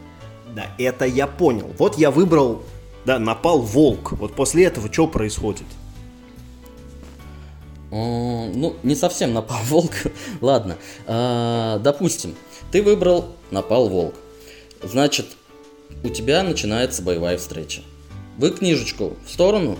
A: Да, это я понял. Вот я выбрал, да, напал волк. Вот после этого что происходит?
B: Ну, не совсем напал волк. Ладно. А, допустим, ты выбрал напал волк. Значит, у тебя начинается боевая встреча. Вы книжечку в сторону,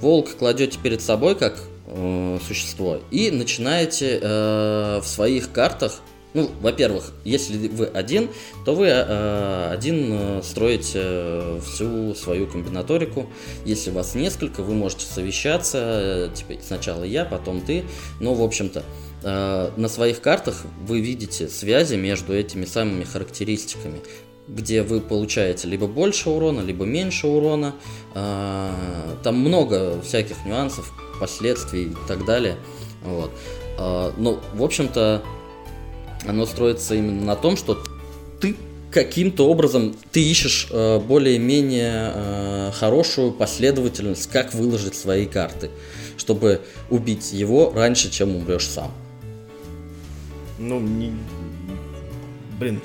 B: волк кладете перед собой, как э, существо и начинаете э, в своих картах ну, во-первых, если вы один, то вы э, один э, строите э, всю свою комбинаторику. Если вас несколько, вы можете совещаться. Э, типа сначала я, потом ты. Но, в общем-то, э, на своих картах вы видите связи между этими самыми характеристиками где вы получаете либо больше урона, либо меньше урона. Э, там много всяких нюансов, последствий и так далее. Вот. Э, ну, в общем-то, оно строится именно на том, что ты каким-то образом ты ищешь э, более-менее э, хорошую последовательность, как выложить свои карты, чтобы убить его раньше, чем умрешь сам.
A: Ну, не... блин,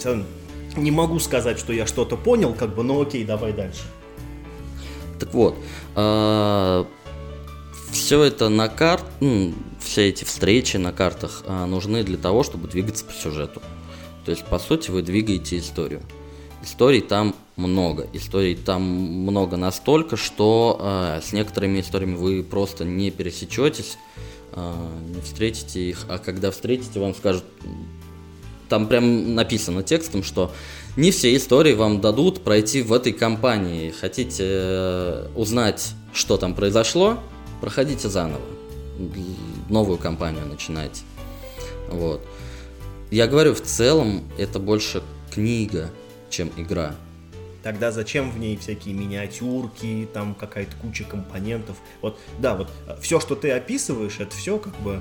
A: не могу сказать, что я что-то понял, как бы, ну окей, давай дальше.
B: Так вот, э, все это на карт, ну, все эти встречи на картах а, нужны для того, чтобы двигаться по сюжету. То есть, по сути, вы двигаете историю. Историй там много. Историй там много настолько, что э, с некоторыми историями вы просто не пересечетесь, э, не встретите их, а когда встретите, вам скажут, там прям написано текстом, что не все истории вам дадут пройти в этой компании. Хотите э, узнать, что там произошло, проходите заново новую кампанию начинать. Вот. Я говорю, в целом это больше книга, чем игра.
A: Тогда зачем в ней всякие миниатюрки, там какая-то куча компонентов? Вот, да, вот э, все, что ты описываешь, это все как бы, э,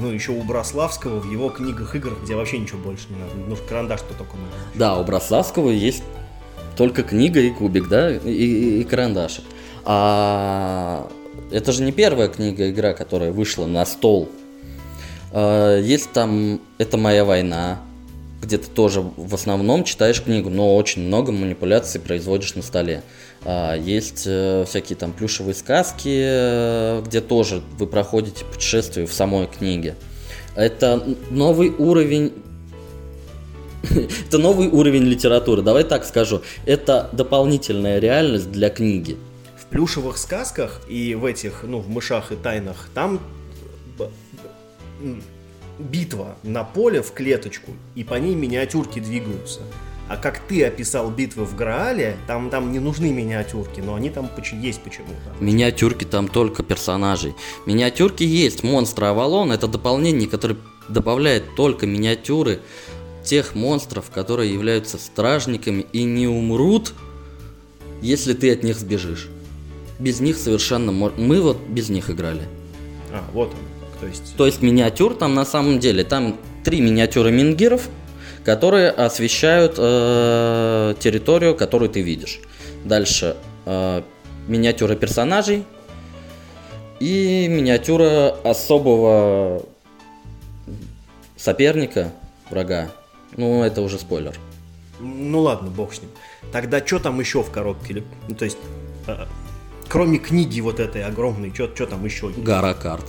A: ну, еще у Брославского в его книгах игр, где вообще ничего больше не надо. Ну, карандаш-то только надо.
B: Да, у Брославского есть только книга и кубик, да, и, и, и карандашик. А это же не первая книга игра, которая вышла на стол. А, есть там «Это моя война», где ты тоже в основном читаешь книгу, но очень много манипуляций производишь на столе. А, есть э, всякие там плюшевые сказки, э, где тоже вы проходите путешествие в самой книге. Это новый уровень это новый уровень литературы, давай так скажу. Это дополнительная реальность для книги
A: плюшевых сказках и в этих, ну, в мышах и тайнах, там битва на поле в клеточку, и по ней миниатюрки двигаются. А как ты описал битвы в Граале, там, там не нужны миниатюрки, но они там есть почему-то.
B: Миниатюрки там только персонажей. Миниатюрки есть. Монстры Авалон это дополнение, которое добавляет только миниатюры тех монстров, которые являются стражниками и не умрут, если ты от них сбежишь без них совершенно... Мы вот без них играли.
A: А, вот он. То есть...
B: То есть миниатюр там на самом деле, там три миниатюры мингиров, которые освещают э, территорию, которую ты видишь. Дальше э, миниатюра персонажей и миниатюра особого соперника, врага. Ну, это уже спойлер.
A: Ну ладно, бог с ним. Тогда что там еще в коробке? Ну, то есть, э, кроме книги вот этой огромной, что там еще?
B: Гора карт.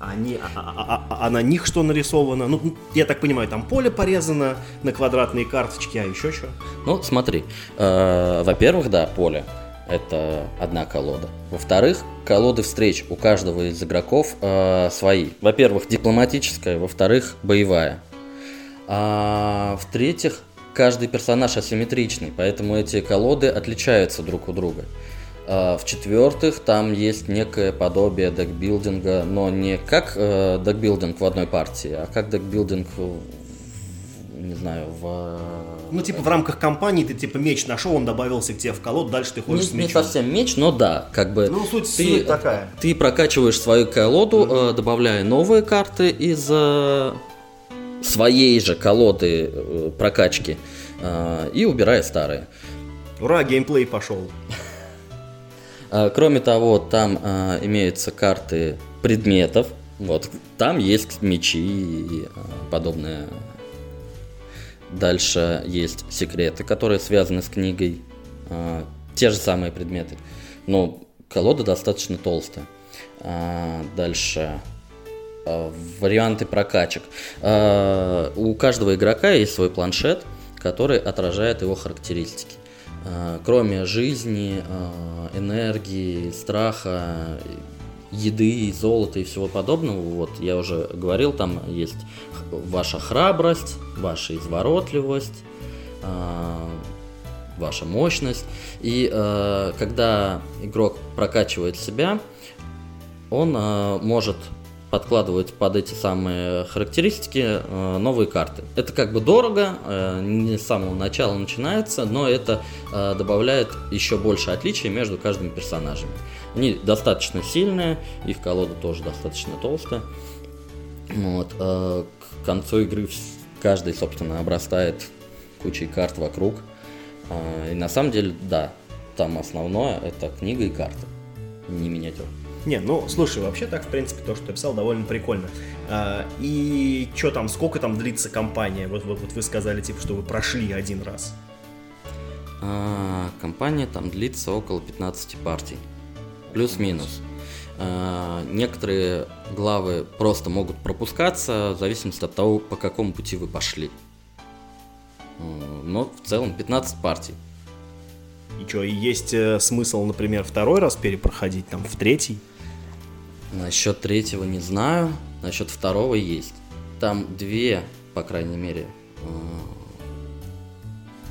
A: Они, а, а, а, а на них что нарисовано? Ну, я так понимаю, там поле порезано на квадратные карточки, а еще что?
B: Ну, смотри. Э, во-первых, да, поле. Это одна колода. Во-вторых, колоды встреч у каждого из игроков э, свои. Во-первых, дипломатическая, во-вторых, боевая. А в-третьих, каждый персонаж асимметричный, поэтому эти колоды отличаются друг у друга. А, в-четвертых, там есть некое подобие декбилдинга, но не как э, декбилдинг в одной партии, а как декбилдинг, не знаю, в...
A: Ну, типа в рамках кампании ты типа меч нашел, он добавился к тебе в колоду, дальше ты ходишь
B: не,
A: с мечом.
B: Не совсем меч, но да, как бы...
A: Ну, суть, ты, суть такая.
B: Ты прокачиваешь свою колоду, mm-hmm. э, добавляя новые карты из э, своей же колоды э, прокачки э, и убирая старые.
A: Ура, геймплей пошел.
B: А, кроме того, там а, имеются карты предметов. Вот, там есть мечи и а, подобное. Дальше есть секреты, которые связаны с книгой. Те же самые предметы. Но колода достаточно толстая. Дальше варианты прокачек. У каждого игрока есть свой планшет, который отражает его характеристики. Кроме жизни, энергии, страха еды, золота и всего подобного. Вот я уже говорил, там есть ваша храбрость, ваша изворотливость, а, ваша мощность. И э, когда игрок прокачивает себя, он э, может подкладывать под эти самые характеристики э, новые карты. Это как бы дорого, э, не с самого начала начинается, но это э, добавляет еще больше отличий между каждыми персонажами. Они достаточно сильные, их колода тоже достаточно толстая. Вот, э, к концу игры каждый, собственно, обрастает кучей карт вокруг. Э, и на самом деле, да, там основное это книга и карты, не миниатюр.
A: Не, ну, слушай, вообще так, в принципе, то, что ты писал, довольно прикольно. А, и что там, сколько там длится кампания? Вот, вот, вот вы сказали, типа, что вы прошли один раз.
B: А, компания там длится около 15 партий. Плюс-минус. А, некоторые главы просто могут пропускаться в зависимости от того, по какому пути вы пошли. А, но в целом 15 партий.
A: И что, и есть э, смысл, например, второй раз перепроходить, там, в третий?
B: Насчет третьего не знаю, насчет второго есть. Там две, по крайней мере, э,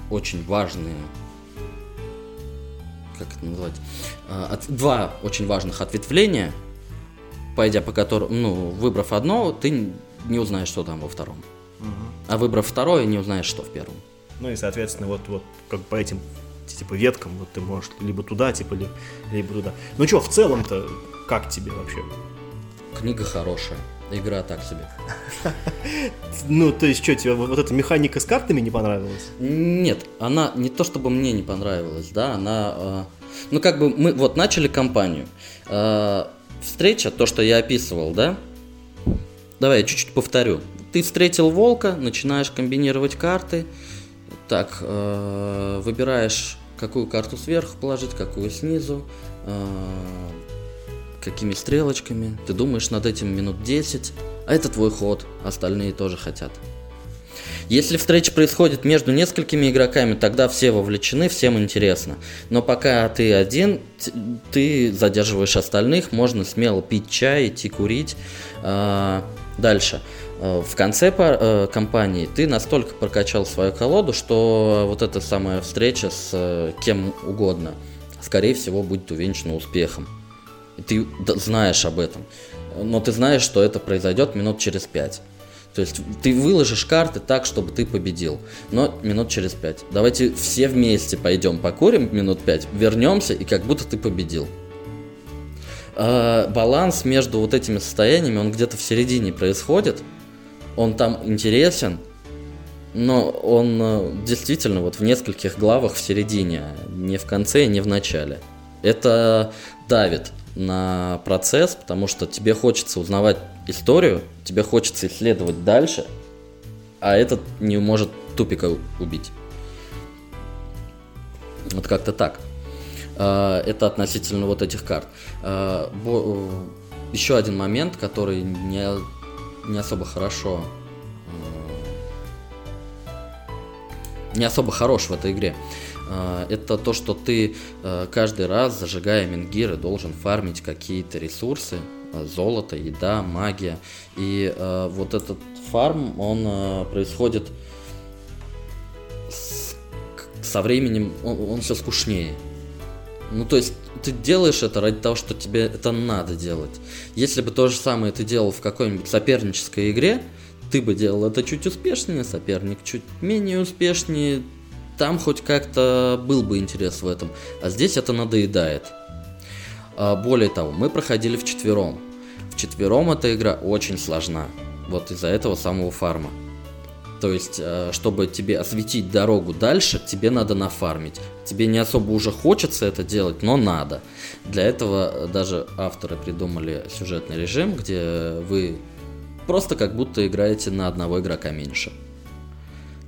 B: очень важные как это назвать, э, от, два очень важных ответвления, пойдя по которым, ну, выбрав одно, ты не узнаешь, что там во втором. Угу. А выбрав второе, не узнаешь, что в первом.
A: Ну и, соответственно, вот, вот как по этим типа веткам, вот ты можешь либо туда, типа, либо туда. Ну что, в целом-то как тебе вообще?
B: Книга хорошая. Игра так себе.
A: Ну, то есть, что, тебе вот эта механика с картами не понравилась?
B: Нет, она не то чтобы мне не понравилась, да, она... Э, ну, как бы мы вот начали кампанию. Э, встреча, то, что я описывал, да? Давай я чуть-чуть повторю. Ты встретил волка, начинаешь комбинировать карты. Так, э, выбираешь, какую карту сверху положить, какую снизу какими стрелочками, ты думаешь над этим минут 10, а это твой ход, остальные тоже хотят. Если встреча происходит между несколькими игроками, тогда все вовлечены, всем интересно. Но пока ты один, ты задерживаешь остальных, можно смело пить чай, идти курить. А, дальше. А, в конце э, кампании ты настолько прокачал свою колоду, что вот эта самая встреча с э, кем угодно, скорее всего, будет увенчана успехом. Ты знаешь об этом. Но ты знаешь, что это произойдет минут через пять. То есть ты выложишь карты так, чтобы ты победил. Но минут через пять. Давайте все вместе пойдем покурим минут пять, вернемся и как будто ты победил. А, баланс между вот этими состояниями, он где-то в середине происходит. Он там интересен, но он э, действительно вот в нескольких главах в середине, не в конце не в начале. Это давит на процесс, потому что тебе хочется узнавать историю, тебе хочется исследовать дальше, а этот не может тупика убить. Вот как-то так. А, это относительно вот этих карт. А, еще один момент, который не, не особо хорошо не особо хорош в этой игре. Это то, что ты а, каждый раз, зажигая менгиры, должен фармить какие-то ресурсы, а, золото, еда, магия. И вот этот фарм, он происходит с, со временем, он, он все скучнее. Ну, то есть, ты делаешь это ради того, что тебе это надо делать. Если бы то же самое ты делал в какой-нибудь сопернической игре, ты бы делал это чуть успешнее, соперник чуть менее успешнее, там хоть как-то был бы интерес в этом. А здесь это надоедает. А, более того, мы проходили в четвером. В четвером эта игра очень сложна. Вот из-за этого самого фарма. То есть, э, чтобы тебе осветить дорогу дальше, тебе надо нафармить. Тебе не особо уже хочется это делать, но надо. Для этого даже авторы придумали сюжетный режим, где вы просто как будто играете на одного игрока меньше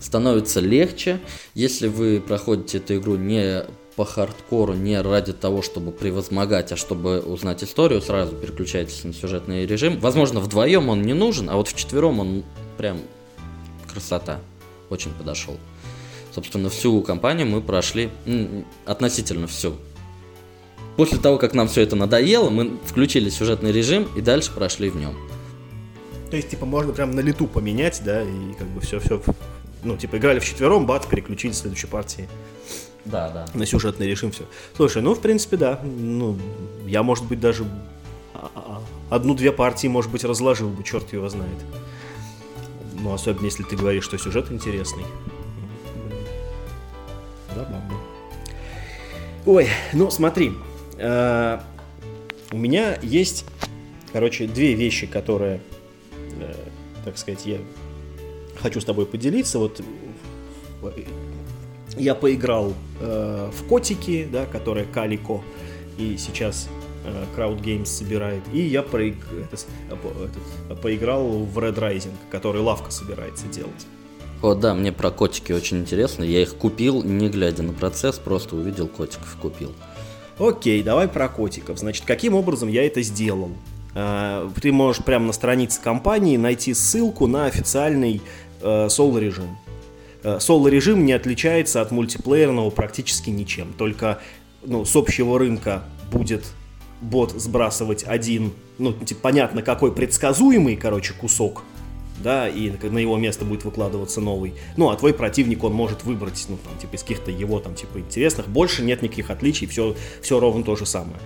B: становится легче, если вы проходите эту игру не по хардкору, не ради того, чтобы превозмогать, а чтобы узнать историю, сразу переключайтесь на сюжетный режим. Возможно, вдвоем он не нужен, а вот в четвером он прям красота. Очень подошел. Собственно, всю кампанию мы прошли, относительно всю. после того, как нам все это надоело, мы включили сюжетный режим и дальше прошли в нем.
A: То есть, типа, можно прям на лету поменять, да, и как бы все-все, ну, типа, играли в четвером, бац, переключили в следующей партии.
B: Да, да.
A: На сюжетный режим все. Слушай, ну, в принципе, да. Ну, я, может быть, даже одну-две партии, может быть, разложил бы, черт его знает. Ну, особенно если ты говоришь, что сюжет интересный. Забавно. Ой, ну смотри, э, у меня есть, короче, две вещи, которые Э, так сказать, я хочу с тобой поделиться. Вот я поиграл э, в котики, да, которые Калико, и сейчас э, Crowd Games собирает, и я проиг... этот, этот, поиграл в Red Rising, который лавка собирается делать.
B: О, да, мне про котики очень интересно. Я их купил, не глядя на процесс, просто увидел котиков, купил.
A: Окей, давай про котиков. Значит, каким образом я это сделал? Э, ты можешь прямо на странице компании найти ссылку на официальный соло-режим. Э, соло-режим не отличается от мультиплеерного практически ничем. Только ну, с общего рынка будет бот сбрасывать один, ну, типа, понятно, какой предсказуемый, короче, кусок, да, и на его место будет выкладываться новый. Ну, а твой противник, он может выбрать, ну, там, типа, из каких-то его, там, типа, интересных. Больше нет никаких отличий, все, все ровно то же самое.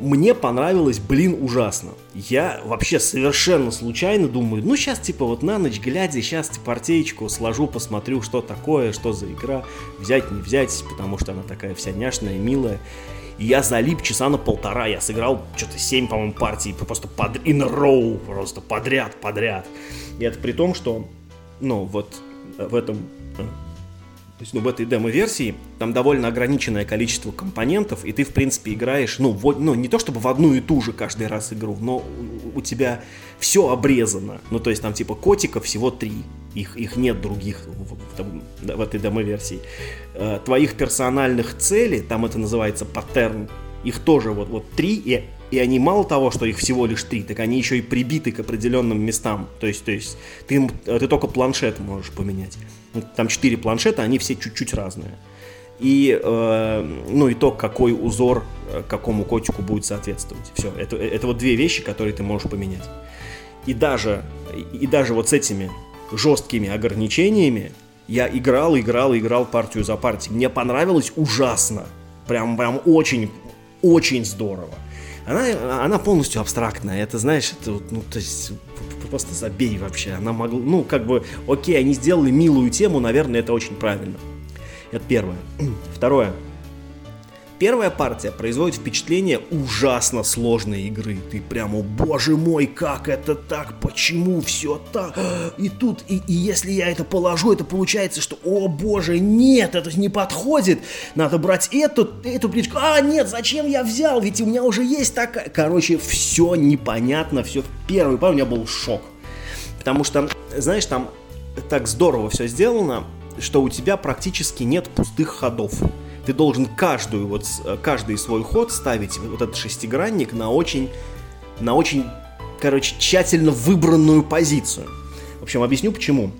A: Мне понравилось, блин, ужасно. Я вообще совершенно случайно думаю, ну сейчас типа вот на ночь глядя, сейчас типа партеечку сложу, посмотрю, что такое, что за игра, взять, не взять, потому что она такая вся няшная, милая. И я залип часа на полтора, я сыграл что-то 7, по-моему, партий, просто под in row, просто подряд, подряд. И это при том, что, ну, вот в этом э, то есть, ну, в этой демо-версии там довольно ограниченное количество компонентов, и ты, в принципе, играешь, ну, в, ну, не то чтобы в одну и ту же каждый раз игру, но у, тебя все обрезано. Ну, то есть, там, типа, котиков всего три. Их, их нет других в, в, в этой демо-версии. Э, твоих персональных целей, там это называется паттерн, их тоже вот, вот три, и, и они мало того, что их всего лишь три, так они еще и прибиты к определенным местам. То есть, то есть ты, ты только планшет можешь поменять. Там четыре планшета, они все чуть-чуть разные. И, э, ну, и то, какой узор э, какому котику будет соответствовать. Все, это, это вот две вещи, которые ты можешь поменять. И даже, и даже вот с этими жесткими ограничениями я играл, играл, играл партию за партией. Мне понравилось ужасно. Прям, прям очень, очень здорово. Она, она полностью абстрактная. Это, знаешь, это, ну, то есть просто забей вообще. Она могла, ну, как бы, окей, они сделали милую тему, наверное, это очень правильно. Это первое. Второе. Первая партия производит впечатление ужасно сложной игры. Ты прямо, боже мой, как это так, почему все так? И тут, и, и если я это положу, это получается, что, о боже, нет, это не подходит. Надо брать эту, эту плиточку. А, нет, зачем я взял? Ведь у меня уже есть такая. Короче, все непонятно, все первый пар у меня был шок. Потому что, знаешь, там так здорово все сделано, что у тебя практически нет пустых ходов ты должен каждую, вот, э, каждый свой ход ставить, вот этот шестигранник, на очень, на очень, короче, тщательно выбранную позицию. В общем, объясню почему.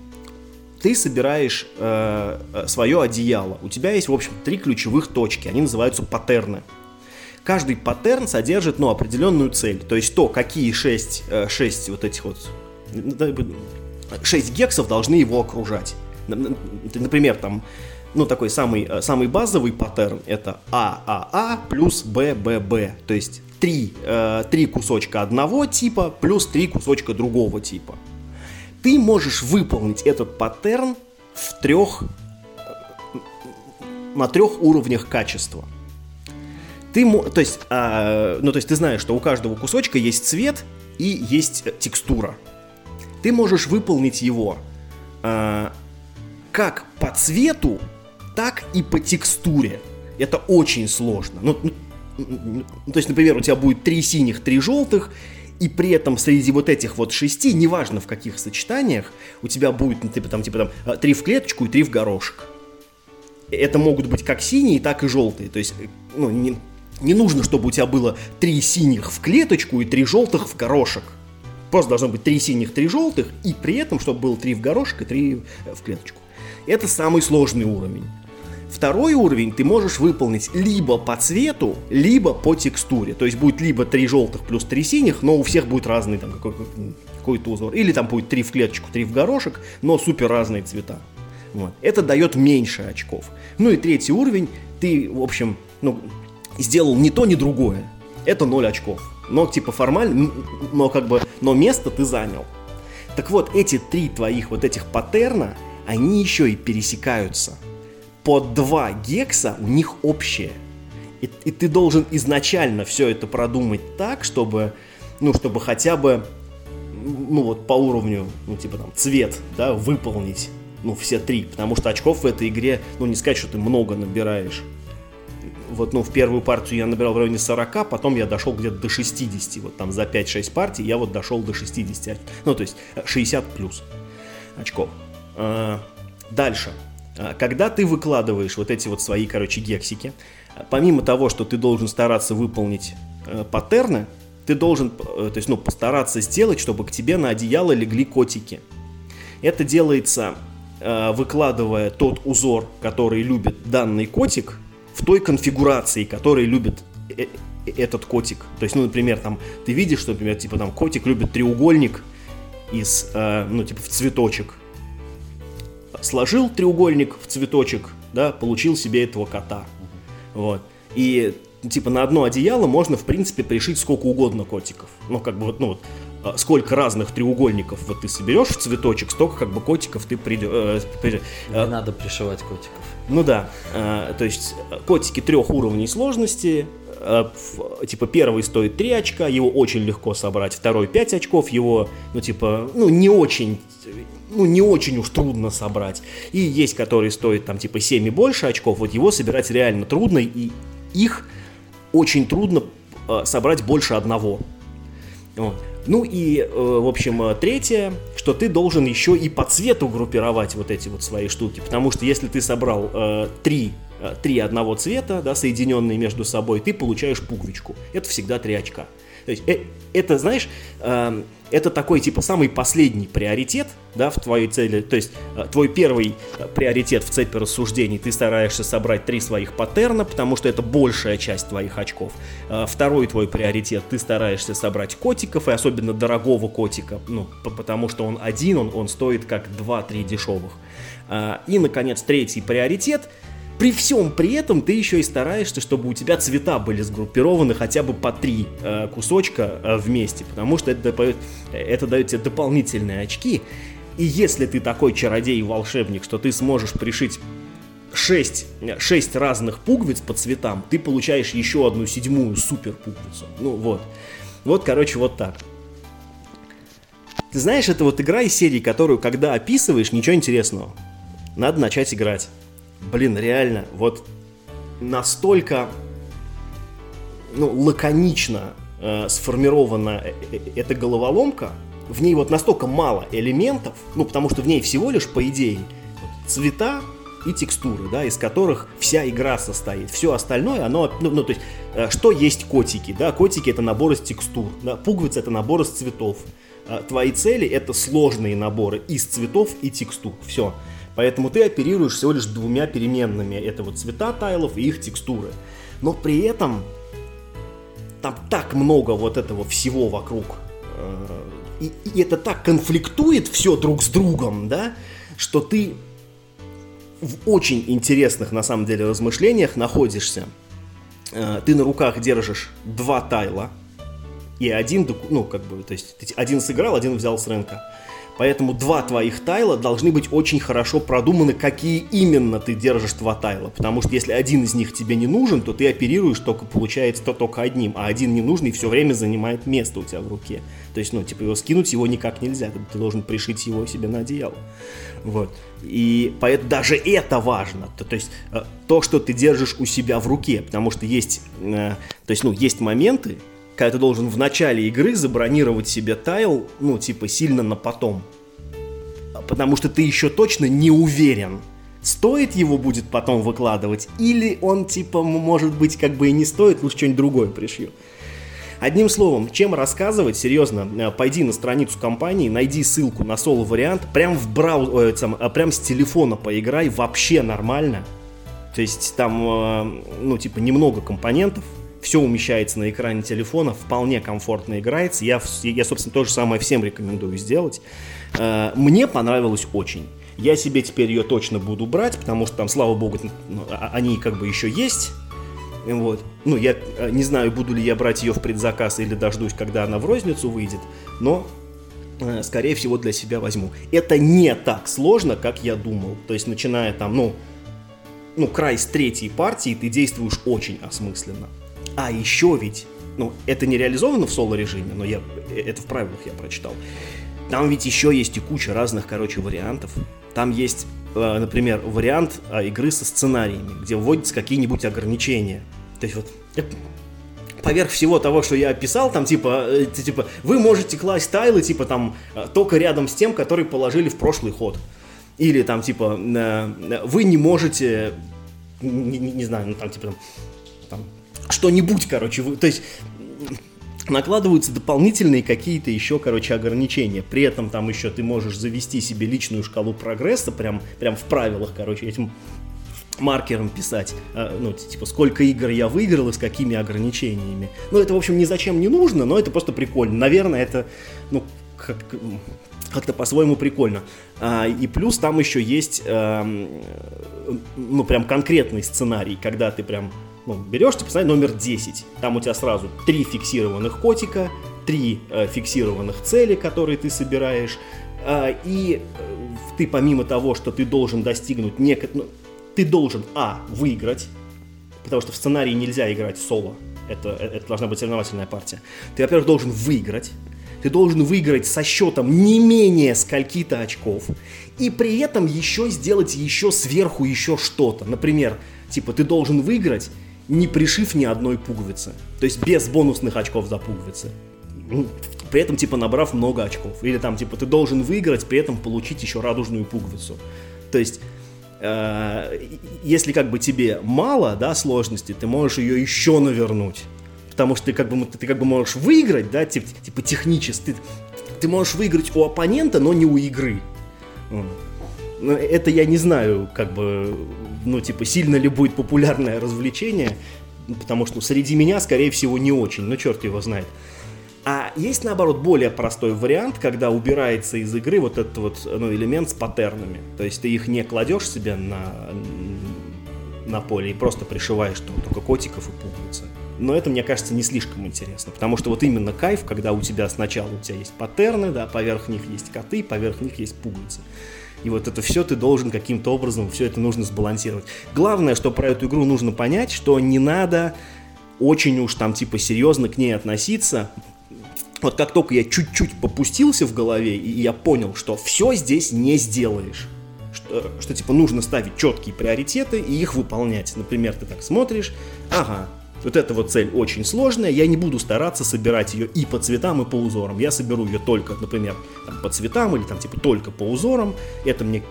A: Ты собираешь э, э свое одеяло. У тебя есть, в общем, три ключевых точки. Они называются паттерны. Каждый паттерн содержит, ну, определенную цель. То есть то, какие шесть, э, шесть вот этих вот... Шесть гексов должны его окружать. Например, там ну, такой самый, э, самый базовый паттерн это ААА плюс БББ. То есть три, э, три кусочка одного типа плюс три кусочка другого типа. Ты можешь выполнить этот паттерн в трех, э, на трех уровнях качества. Ты, то есть, ну, то есть ты знаешь, что у каждого кусочка есть цвет и есть текстура. Ты можешь выполнить его как по цвету, так и по текстуре. Это очень сложно. Ну, ну, то есть, например, у тебя будет три синих, три желтых, и при этом среди вот этих вот шести, неважно в каких сочетаниях, у тебя будет, ну, типа там, типа там, а, три в клеточку и три в горошек. Это могут быть как синие, так и желтые. То есть, ну, не, не нужно, чтобы у тебя было три синих в клеточку и три желтых в горошек. Просто должно быть три синих, три желтых, и при этом, чтобы было три в горошек и три в клеточку. Это самый сложный уровень. Второй уровень ты можешь выполнить либо по цвету, либо по текстуре. То есть будет либо три желтых плюс три синих, но у всех будет разный там какой-то узор. Или там будет три в клеточку, три в горошек, но супер разные цвета. Вот. Это дает меньше очков. Ну и третий уровень, ты, в общем, ну, сделал ни то, ни другое. Это 0 очков. Но типа формально, но как бы, но место ты занял. Так вот, эти три твоих вот этих паттерна, они еще и пересекаются. По два гекса у них общее. И, и ты должен изначально все это продумать так, чтобы, ну, чтобы хотя бы, ну вот по уровню, ну типа там цвет, да, выполнить, ну все три, потому что очков в этой игре, ну не сказать, что ты много набираешь вот, ну, в первую партию я набирал в районе 40, потом я дошел где-то до 60, вот там за 5-6 партий я вот дошел до 60, ну, то есть 60 плюс очков. А, дальше. А, когда ты выкладываешь вот эти вот свои, короче, гексики, помимо того, что ты должен стараться выполнить э, паттерны, ты должен, э, то есть, ну, постараться сделать, чтобы к тебе на одеяло легли котики. Это делается, э, выкладывая тот узор, который любит данный котик, в той конфигурации, которой любит этот котик. То есть, ну, например, там ты видишь, что, например, типа там котик любит треугольник из, ну, типа в цветочек. Сложил треугольник в цветочек, да, получил себе этого кота. Вот. И типа на одно одеяло можно, в принципе, пришить сколько угодно котиков. Ну, как бы вот, ну, вот, а, сколько разных треугольников вот ты соберешь в цветочек, столько как бы котиков ты придешь. Э,
B: Не надо пришивать котиков.
A: Ну да, э, то есть э, котики трех уровней сложности, э, типа первый стоит 3 очка, его очень легко собрать, второй 5 очков, его, ну типа, ну не очень, ну не очень уж трудно собрать. И есть, который стоит там типа 7 и больше очков, вот его собирать реально трудно, и их очень трудно собрать больше одного. Ну и, э, в общем, э, третье, что ты должен еще и по цвету группировать вот эти вот свои штуки, потому что если ты собрал э, три три одного цвета, да, соединенные между собой, ты получаешь пуговичку. Это всегда три очка. То есть, э, это, знаешь, э, это такой, типа, самый последний приоритет, да, в твоей цели. То есть, э, твой первый э, приоритет в цепи рассуждений, ты стараешься собрать три своих паттерна, потому что это большая часть твоих очков. Э, второй твой приоритет, ты стараешься собрать котиков, и особенно дорогого котика, ну, потому что он один, он, он стоит как 2-3 дешевых. И, наконец, третий приоритет — при всем при этом ты еще и стараешься, чтобы у тебя цвета были сгруппированы хотя бы по три э, кусочка э, вместе, потому что это, это дает тебе дополнительные очки. И если ты такой чародей и волшебник, что ты сможешь пришить 6, 6 разных пуговиц по цветам, ты получаешь еще одну седьмую супер пуговицу. Ну вот. Вот, короче, вот так. Ты знаешь, это вот игра из серии, которую, когда описываешь, ничего интересного. Надо начать играть блин, реально, вот настолько ну, лаконично э, сформирована э, э, эта головоломка, в ней вот настолько мало элементов, ну, потому что в ней всего лишь, по идее, цвета и текстуры, да, из которых вся игра состоит. Все остальное, оно, ну, ну то есть, э, что есть котики, да, котики это набор из текстур, да, пуговицы это набор из цветов. Э, твои цели это сложные наборы из цветов и текстур, все. Поэтому ты оперируешь всего лишь двумя переменными. Это вот цвета тайлов и их текстуры. Но при этом там так много вот этого всего вокруг. Э, и, и это так конфликтует все друг с другом, да, что ты в очень интересных на самом деле размышлениях находишься. Э, ты на руках держишь два тайла, и один, ну, как бы, то есть один сыграл, один взял с рынка. Поэтому два твоих тайла должны быть очень хорошо продуманы, какие именно ты держишь два тайла. Потому что если один из них тебе не нужен, то ты оперируешь только, получается, то только одним, а один ненужный все время занимает место у тебя в руке. То есть, ну, типа, его скинуть его никак нельзя, ты должен пришить его себе на одеяло. Вот. И поэтому даже это важно. То, то есть, э, то, что ты держишь у себя в руке, потому что есть, э, то есть, ну, есть моменты, когда ты должен в начале игры забронировать себе тайл, ну, типа, сильно на потом. Потому что ты еще точно не уверен, стоит его будет потом выкладывать, или он, типа, может быть, как бы и не стоит, лучше что-нибудь другое пришью. Одним словом, чем рассказывать, серьезно, э, пойди на страницу компании, найди ссылку на соло-вариант, прям в брауз, э, прям с телефона поиграй, вообще нормально. То есть там, э, ну, типа, немного компонентов, все умещается на экране телефона, вполне комфортно играется. Я, я, собственно, то же самое всем рекомендую сделать. Э, мне понравилось очень. Я себе теперь ее точно буду брать, потому что там, слава богу, ну, а, они как бы еще есть. Вот. Ну, я э, не знаю, буду ли я брать ее в предзаказ или дождусь, когда она в розницу выйдет, но э, скорее всего для себя возьму. Это не так сложно, как я думал. То есть, начиная там, ну, ну, край с третьей партии, ты действуешь очень осмысленно. А еще ведь, ну, это не реализовано в соло-режиме, но я, э, это в правилах я прочитал. Там ведь еще есть и куча разных, короче, вариантов. Там есть, э, например, вариант э, игры со сценариями, где вводятся какие-нибудь ограничения. То есть вот поверх всего того, что я описал, там типа, типа, вы можете класть тайлы, типа там, только рядом с тем, который положили в прошлый ход. Или там типа, вы не можете, не, не, знаю, ну там типа там что-нибудь, короче, вы, то есть накладываются дополнительные какие-то еще, короче, ограничения. При этом там еще ты можешь завести себе личную шкалу прогресса, прям, прям в правилах, короче, этим маркером писать, э, ну, типа, сколько игр я выиграл и с какими ограничениями. Ну, это, в общем, ни зачем не нужно, но это просто прикольно. Наверное, это, ну, как, как-то по-своему прикольно. А, и плюс там еще есть, э, ну, прям конкретный сценарий, когда ты прям ну, берешь, типа, знаешь, номер 10. Там у тебя сразу три фиксированных котика, три э, фиксированных цели, которые ты собираешь. Э, и э, ты помимо того, что ты должен достигнуть нек... ну, ты должен, а, выиграть, потому что в сценарии нельзя играть соло, это, э, это должна быть соревновательная партия. Ты, во-первых, должен выиграть, ты должен выиграть со счетом не менее скольки-то очков, и при этом еще сделать еще сверху еще что-то. Например, типа ты должен выиграть не пришив ни одной пуговицы. То есть без бонусных очков за пуговицы. Ну, при этом, типа, набрав много очков. Или там, типа, ты должен выиграть, при этом получить еще радужную пуговицу. То есть, э, если как бы тебе мало, да, сложности, ты можешь ее еще навернуть. Потому что ты как бы, ты как бы можешь выиграть, да, типа, типа технически. Ты, ты можешь выиграть у оппонента, но не у игры. Но это я не знаю, как бы, ну, типа, сильно ли будет популярное развлечение, потому что ну, среди меня, скорее всего, не очень, но черт его знает. А есть, наоборот, более простой вариант, когда убирается из игры вот этот вот ну, элемент с паттернами. То есть ты их не кладешь себе на, на поле и просто пришиваешь там, только котиков и пуговицы. Но это, мне кажется, не слишком интересно, потому что вот именно кайф, когда у тебя сначала у тебя есть паттерны, да, поверх них есть коты, поверх них есть пуговицы. И вот это все ты должен каким-то образом, все это нужно сбалансировать. Главное, что про эту игру нужно понять, что не надо очень уж там типа серьезно к ней относиться. Вот как только я чуть-чуть попустился в голове, и я понял, что все здесь не сделаешь. Что, что типа нужно ставить четкие приоритеты и их выполнять. Например, ты так смотришь, ага, вот эта вот цель очень сложная, я не буду стараться собирать ее и по цветам, и по узорам. Я соберу ее только, например, там, по цветам или там типа только по узорам. Это мне...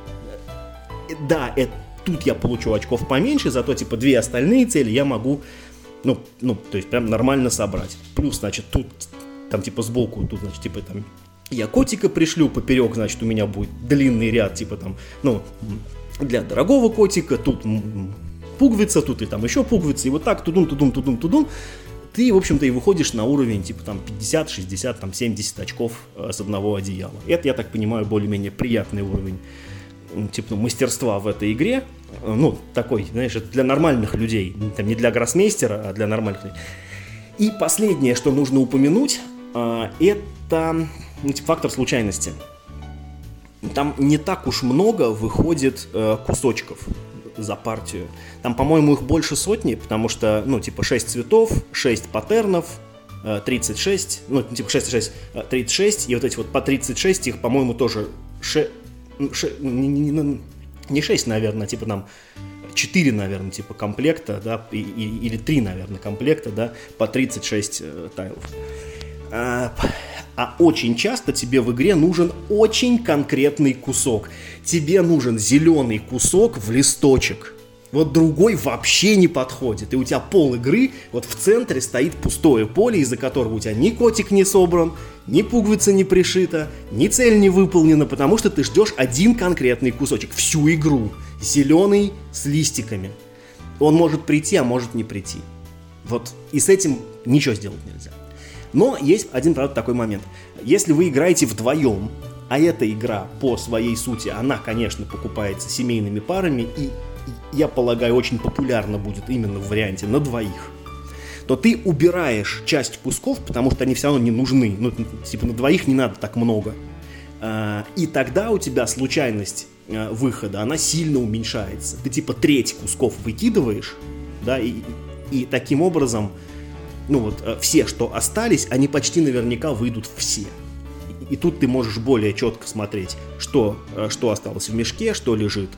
A: Да, это... тут я получу очков поменьше, зато типа две остальные цели я могу, ну, ну, то есть прям нормально собрать. Плюс, значит, тут там типа сбоку, тут, значит, типа там я котика пришлю поперек, значит, у меня будет длинный ряд, типа там, ну, для дорогого котика, тут пуговица, тут и там еще пуговица, и вот так тудум, тудум, тудум, тудум, ты, в общем-то, и выходишь на уровень, типа, там, 50, 60, там, 70 очков э, с одного одеяла. Это, я так понимаю, более-менее приятный уровень, типа, мастерства в этой игре. Э, ну, такой, знаешь, это для нормальных людей, там, не для гроссмейстера, а для нормальных людей. И последнее, что нужно упомянуть, э, это ну, типа, фактор случайности. Там не так уж много выходит кусочков за партию. Там, по-моему, их больше сотни, потому что, ну, типа, 6 цветов, 6 паттернов, 36, э, ну, типа 6 6, 36, и вот эти вот по 36, их, по-моему, тоже 6, 6 не, не, не 6, наверное, типа там 4, наверное, типа комплекта, да, и, и, или 3, наверное, комплекта, да, по 36 э, тайлов. А, а очень часто тебе в игре нужен очень конкретный кусок. Тебе нужен зеленый кусок в листочек. Вот другой вообще не подходит. И у тебя пол игры, вот в центре стоит пустое поле, из-за которого у тебя ни котик не собран, ни пуговица не пришита, ни цель не выполнена, потому что ты ждешь один конкретный кусочек всю игру. Зеленый с листиками. Он может прийти, а может не прийти. Вот и с этим ничего сделать нельзя. Но есть один, правда, такой момент. Если вы играете вдвоем, а эта игра по своей сути, она, конечно, покупается семейными парами, и, я полагаю, очень популярна будет именно в варианте на двоих, то ты убираешь часть кусков, потому что они все равно не нужны. Ну, типа на двоих не надо так много. А, и тогда у тебя случайность а, выхода, она сильно уменьшается. Ты типа треть кусков выкидываешь, да, и, и таким образом ну вот, э, все, что остались, они почти наверняка выйдут все. И, тут ты можешь более четко смотреть, что, э, что осталось в мешке, что лежит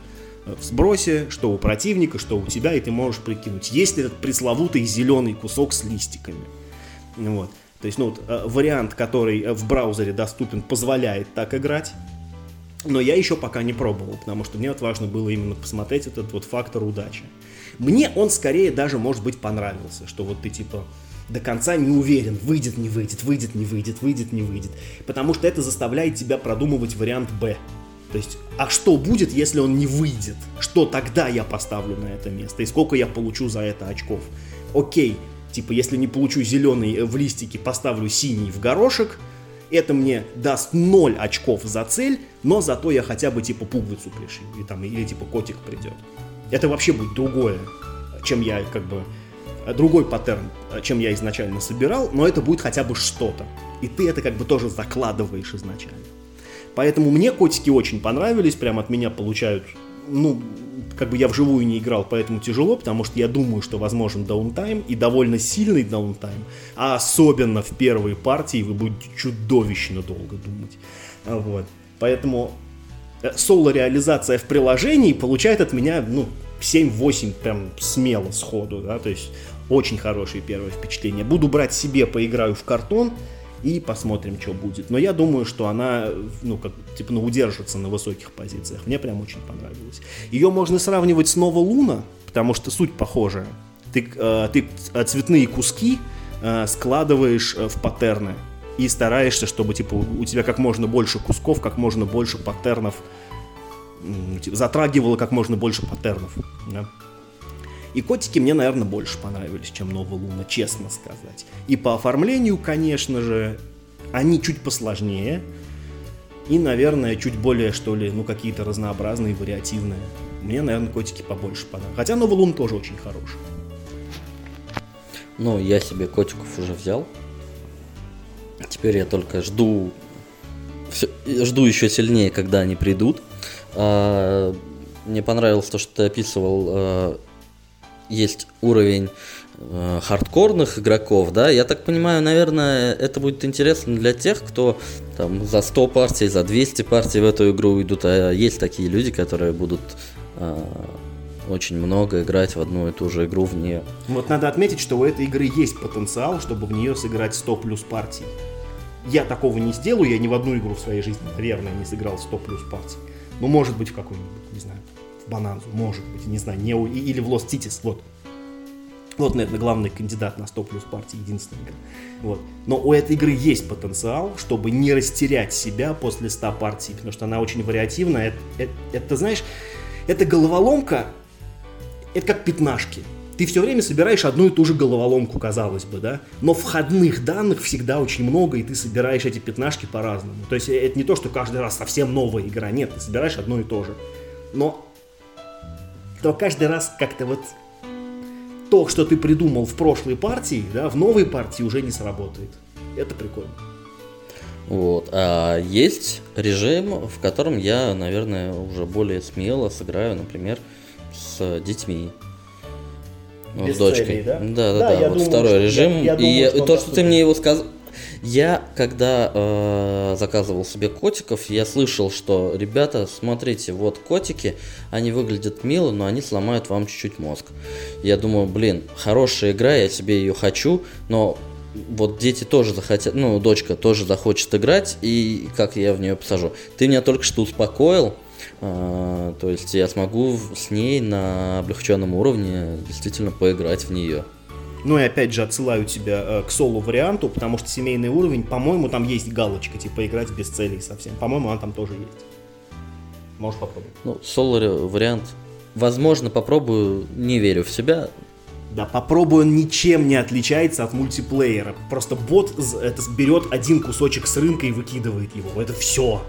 A: э, в сбросе, что у противника, что у тебя, и ты можешь прикинуть, есть ли этот пресловутый зеленый кусок с листиками. Вот. То есть, ну, вот, вариант, который в браузере доступен, позволяет так играть. Но я еще пока не пробовал, потому что мне вот важно было именно посмотреть этот вот фактор удачи. Мне он скорее даже, может быть, понравился, что вот ты типа до конца не уверен, выйдет, не выйдет, выйдет, не выйдет, выйдет, не выйдет. Потому что это заставляет тебя продумывать вариант Б. То есть, а что будет, если он не выйдет? Что тогда я поставлю на это место? И сколько я получу за это очков? Окей, типа, если не получу зеленый э, в листике, поставлю синий в горошек, это мне даст 0 очков за цель, но зато я хотя бы типа пуговицу пришью, или, там, или типа котик придет. Это вообще будет другое, чем я как бы другой паттерн, чем я изначально собирал, но это будет хотя бы что-то. И ты это как бы тоже закладываешь изначально. Поэтому мне котики очень понравились, прям от меня получают, ну, как бы я вживую не играл, поэтому тяжело, потому что я думаю, что возможен downtime, и довольно сильный downtime, а особенно в первой партии вы будете чудовищно долго думать. Вот. Поэтому э, соло-реализация в приложении получает от меня, ну, 7-8 прям смело сходу, да, то есть очень хорошие первые впечатления. Буду брать себе, поиграю в картон и посмотрим, что будет. Но я думаю, что она, ну, как, типа, ну, удержится на высоких позициях. Мне прям очень понравилось. Ее можно сравнивать с Нова Луна, потому что суть похожая. Ты, э, ты цветные куски э, складываешь э, в паттерны и стараешься, чтобы, типа, у тебя как можно больше кусков, как можно больше паттернов типа, затрагивало как можно больше паттернов. Да? И котики мне, наверное, больше понравились, чем Новая Луна, честно сказать. И по оформлению, конечно же, они чуть посложнее. И, наверное, чуть более, что ли, ну, какие-то разнообразные, вариативные. Мне, наверное, котики побольше понравились. Хотя Новый Лун тоже очень хороший.
B: Ну, я себе котиков уже взял. Теперь я только жду, все, жду еще сильнее, когда они придут. А, мне понравилось то, что ты описывал а, есть уровень э, хардкорных игроков, да, я так понимаю, наверное, это будет интересно для тех, кто там за 100 партий, за 200 партий в эту игру идут, а есть такие люди, которые будут э, очень много играть в одну и ту же игру в нее.
A: Вот надо отметить, что у этой игры есть потенциал, чтобы в нее сыграть 100 плюс партий. Я такого не сделаю, я ни в одну игру в своей жизни, наверное, не сыграл 100 плюс партий. Ну, может быть, в какой-нибудь, не знаю, в может быть, не знаю, не, или в Lost Cities, вот. Вот, наверное, главный кандидат на 100 плюс партии, единственная игра. Вот. Но у этой игры есть потенциал, чтобы не растерять себя после 100 партий, потому что она очень вариативная. Это, это, это знаешь, это головоломка, это как пятнашки. Ты все время собираешь одну и ту же головоломку, казалось бы, да? Но входных данных всегда очень много, и ты собираешь эти пятнашки по-разному. То есть это не то, что каждый раз совсем новая игра. Нет, ты собираешь одно и то же. Но то каждый раз как-то вот то, что ты придумал в прошлой партии, да, в новой партии уже не сработает. Это прикольно.
B: Вот. А есть режим, в котором я, наверное, уже более смело сыграю, например, с детьми. Ну, с дочкой. Целей, да? Да, да, да. да. Вот думаю, второй режим. Я, я думаю, и что то, что ты мне его сказал. Я, когда э, заказывал себе котиков, я слышал, что, ребята, смотрите, вот котики, они выглядят мило, но они сломают вам чуть-чуть мозг. Я думаю, блин, хорошая игра, я себе ее хочу, но вот дети тоже захотят, ну, дочка тоже захочет играть, и как я в нее посажу. Ты меня только что успокоил, э, то есть я смогу с ней на облегченном уровне действительно поиграть в нее.
A: Ну и опять же отсылаю тебя э, к соло варианту, потому что семейный уровень, по-моему, там есть галочка, типа играть без целей совсем. По-моему, она там тоже есть. Можешь попробовать.
B: Ну, соло вариант Возможно, попробую, не верю в себя.
A: Да, попробуй, он ничем не отличается от мультиплеера. Просто бот это берет один кусочек с рынка и выкидывает его. Это все.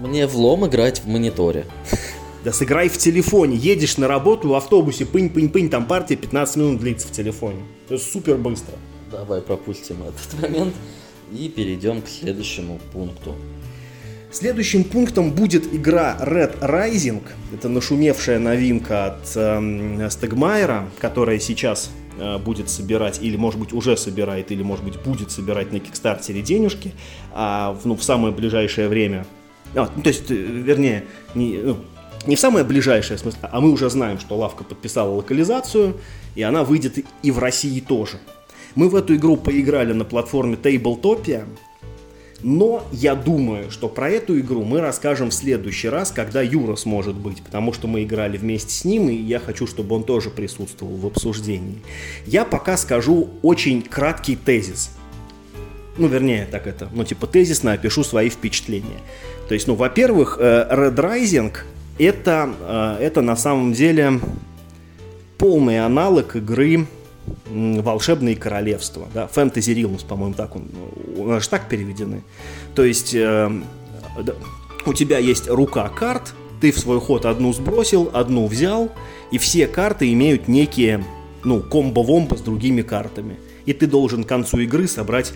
B: Мне влом играть в мониторе.
A: Да сыграй в телефоне. Едешь на работу в автобусе, пынь-пынь-пынь, там партия 15 минут длится в телефоне. Это супер быстро.
B: Давай пропустим этот момент и перейдем к следующему пункту.
A: Следующим пунктом будет игра Red Rising. Это нашумевшая новинка от э, Стегмайера, которая сейчас э, будет собирать, или может быть уже собирает, или может быть будет собирать на Кикстартере денежки, а ну, в самое ближайшее время. А, ну, то есть, э, вернее, не, ну, не в самое ближайшее смысле, а мы уже знаем, что лавка подписала локализацию, и она выйдет и в России тоже. Мы в эту игру поиграли на платформе Tabletopia, но я думаю, что про эту игру мы расскажем в следующий раз, когда Юра сможет быть, потому что мы играли вместе с ним, и я хочу, чтобы он тоже присутствовал в обсуждении. Я пока скажу очень краткий тезис. Ну, вернее, так это, ну, типа тезисно опишу свои впечатления. То есть, ну, во-первых, э, Red Rising это, э, это на самом деле полный аналог игры волшебные королевства, да, фэнтези Realms, по-моему, так он, у же так переведены. То есть э, у тебя есть рука карт, ты в свой ход одну сбросил, одну взял, и все карты имеют некие, ну, комбо-вомбо с другими картами. И ты должен к концу игры собрать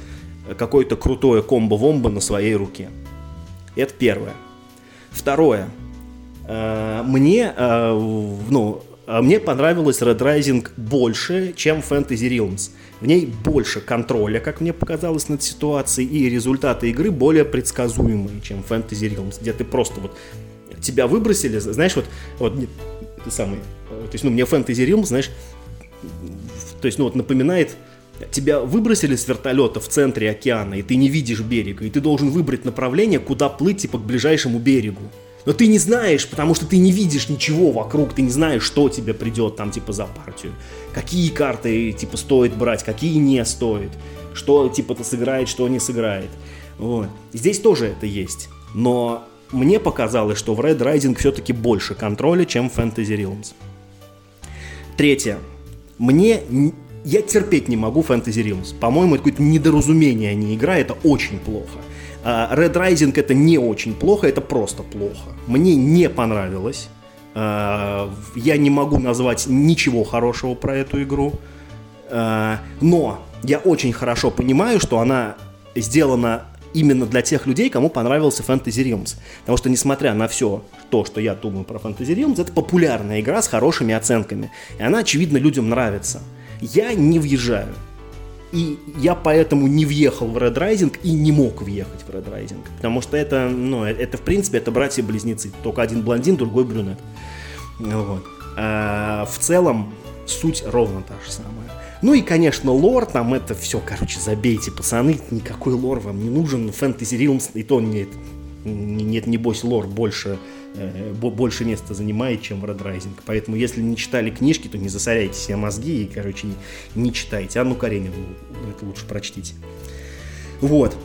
A: какое-то крутое комбо-вомбо на своей руке. Это первое. Второе. Э, мне, э, ну, а мне понравилась Red Rising больше, чем Fantasy Realms. В ней больше контроля, как мне показалось, над ситуацией, и результаты игры более предсказуемые, чем Fantasy Realms, где ты просто вот тебя выбросили, знаешь, вот, вот ты самый, то есть, ну, мне Fantasy Realms, знаешь, то есть, ну, вот напоминает, тебя выбросили с вертолета в центре океана, и ты не видишь берега, и ты должен выбрать направление, куда плыть, типа, к ближайшему берегу. Но ты не знаешь, потому что ты не видишь ничего вокруг, ты не знаешь, что тебе придет там, типа, за партию. Какие карты, типа, стоит брать, какие не стоит. Что, типа, то сыграет, что не сыграет. Вот. Здесь тоже это есть. Но мне показалось, что в Red Rising все-таки больше контроля, чем в Fantasy Realms. Третье. Мне... Я терпеть не могу Fantasy Realms. По-моему, это какое-то недоразумение, а не игра, это очень плохо. А, Red Rising это не очень плохо, это просто плохо. Мне не понравилось. А, я не могу назвать ничего хорошего про эту игру. А, но я очень хорошо понимаю, что она сделана именно для тех людей, кому понравился Fantasy Realms. Потому что, несмотря на все то, что я думаю про Fantasy Realms, это популярная игра с хорошими оценками. И она, очевидно, людям нравится. Я не въезжаю. И я поэтому не въехал в Red Rising и не мог въехать в Red Rising. Потому что это, ну, это в принципе, это братья-близнецы. Только один блондин, другой брюнет. Вот. А в целом суть ровно та же самая. Ну и, конечно, лор, там это все, короче, забейте, пацаны, никакой лор вам не нужен. Фэнтези Realms, и то нет, нет, небось, лор больше Э, больше места занимает, чем Red Rising. Поэтому, если не читали книжки, то не засоряйте себе мозги и, короче, не читайте. Анну Каренину это лучше прочтите. Вот.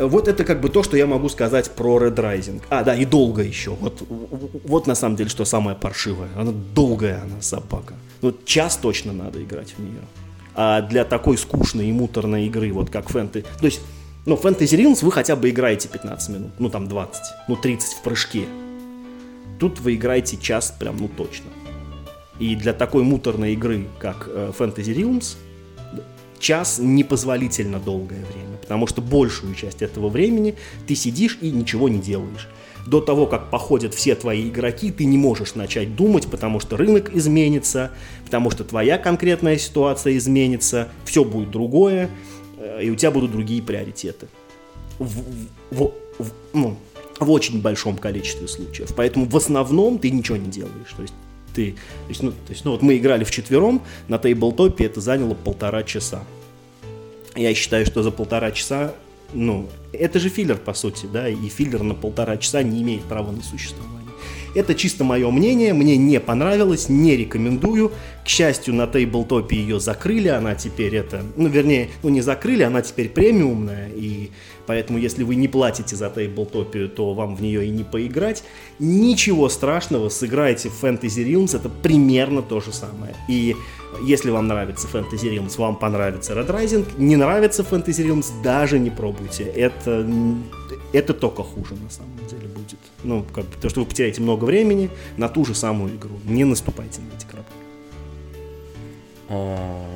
A: Вот это как бы то, что я могу сказать про Red Rising. А, да, и долго еще. Вот, вот на самом деле, что самое паршивое. Она долгая, она собака. Вот час точно надо играть в нее. А для такой скучной и муторной игры, вот как фэнтези... То есть, ну, Fantasy Realms вы хотя бы играете 15 минут, ну, там 20, ну, 30 в прыжке. Тут вы играете час прям, ну точно. И для такой муторной игры, как э, Fantasy Realms, час непозволительно долгое время, потому что большую часть этого времени ты сидишь и ничего не делаешь. До того, как походят все твои игроки, ты не можешь начать думать, потому что рынок изменится, потому что твоя конкретная ситуация изменится, все будет другое, э, и у тебя будут другие приоритеты. В, в, в, ну, в очень большом количестве случаев. Поэтому в основном ты ничего не делаешь. То есть ты, то есть, ну, то есть, ну вот мы играли в четвером на тейблтопе, это заняло полтора часа. Я считаю, что за полтора часа, ну, это же филлер, по сути, да, и филлер на полтора часа не имеет права на существование. Это чисто мое мнение, мне не понравилось, не рекомендую. К счастью, на тейблтопе ее закрыли, она теперь это, ну вернее, ну не закрыли, она теперь премиумная, и поэтому если вы не платите за тейблтопе, то вам в нее и не поиграть. Ничего страшного, сыграйте в Fantasy Realms, это примерно то же самое. И если вам нравится Fantasy Realms, вам понравится Red Rising. Не нравится Fantasy Realms, даже не пробуйте. Это, это только хуже на самом деле будет. Ну, как то, что вы потеряете много времени на ту же самую игру. Не наступайте на эти грабли.
B: А,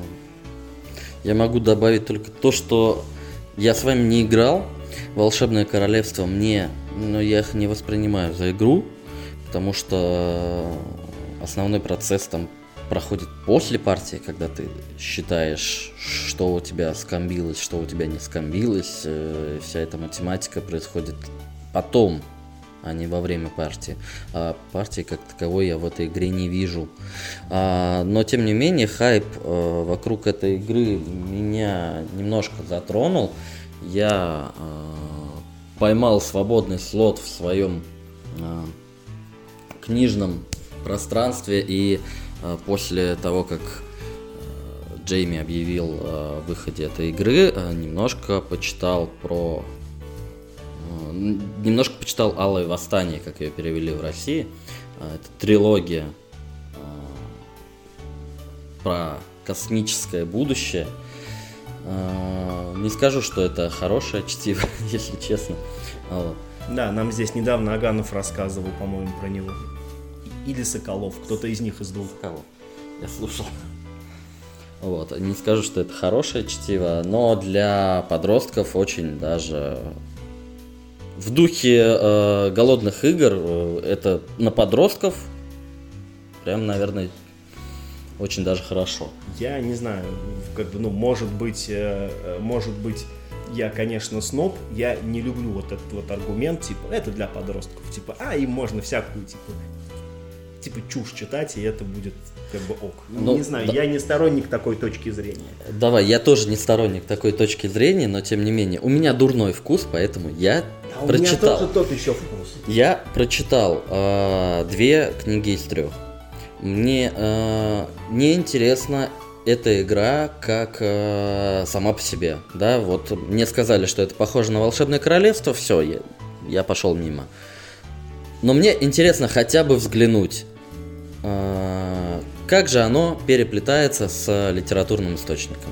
B: я могу добавить только то, что я с вами не играл. Волшебное королевство мне, но ну, я их не воспринимаю за игру, потому что основной процесс там проходит после партии, когда ты считаешь, что у тебя скомбилось, что у тебя не скомбилось. Э, вся эта математика происходит потом, а не во время партии. А партии как таковой я в этой игре не вижу. А, но тем не менее, хайп а, вокруг этой игры меня немножко затронул. Я а, поймал свободный слот в своем а, книжном пространстве и а, после того, как Джейми объявил о выходе этой игры, немножко почитал про... Немножко почитал «Алое восстание», как ее перевели в России. Это трилогия про космическое будущее. Не скажу, что это хорошее чтиво, если честно.
A: Да, нам здесь недавно Аганов рассказывал, по-моему, про него или Соколов, кто-то из них из двух.
B: Соколов. Я слушал. Вот, не скажу, что это хорошее чтиво, но для подростков очень даже в духе э, голодных игр э, это на подростков прям, наверное, очень даже хорошо.
A: Я не знаю, как бы, ну, может быть, э, э может быть, я, конечно, сноб, я не люблю вот этот вот аргумент, типа, это для подростков, типа, а, им можно всякую, типа, типа чушь читать, и это будет как бы ок. Ну, не знаю, да... я не сторонник такой точки зрения.
B: Давай, я тоже не сторонник такой точки зрения, но тем не менее, у меня дурной вкус, поэтому я а прочитал. У меня
A: тоже тот еще вкус.
B: Я прочитал э, две книги из трех. Мне э, не интересно эта игра как э, сама по себе, да, вот мне сказали, что это похоже на волшебное королевство, все, я, я пошел мимо. Но мне интересно хотя бы взглянуть, а, как же оно переплетается с литературным источником.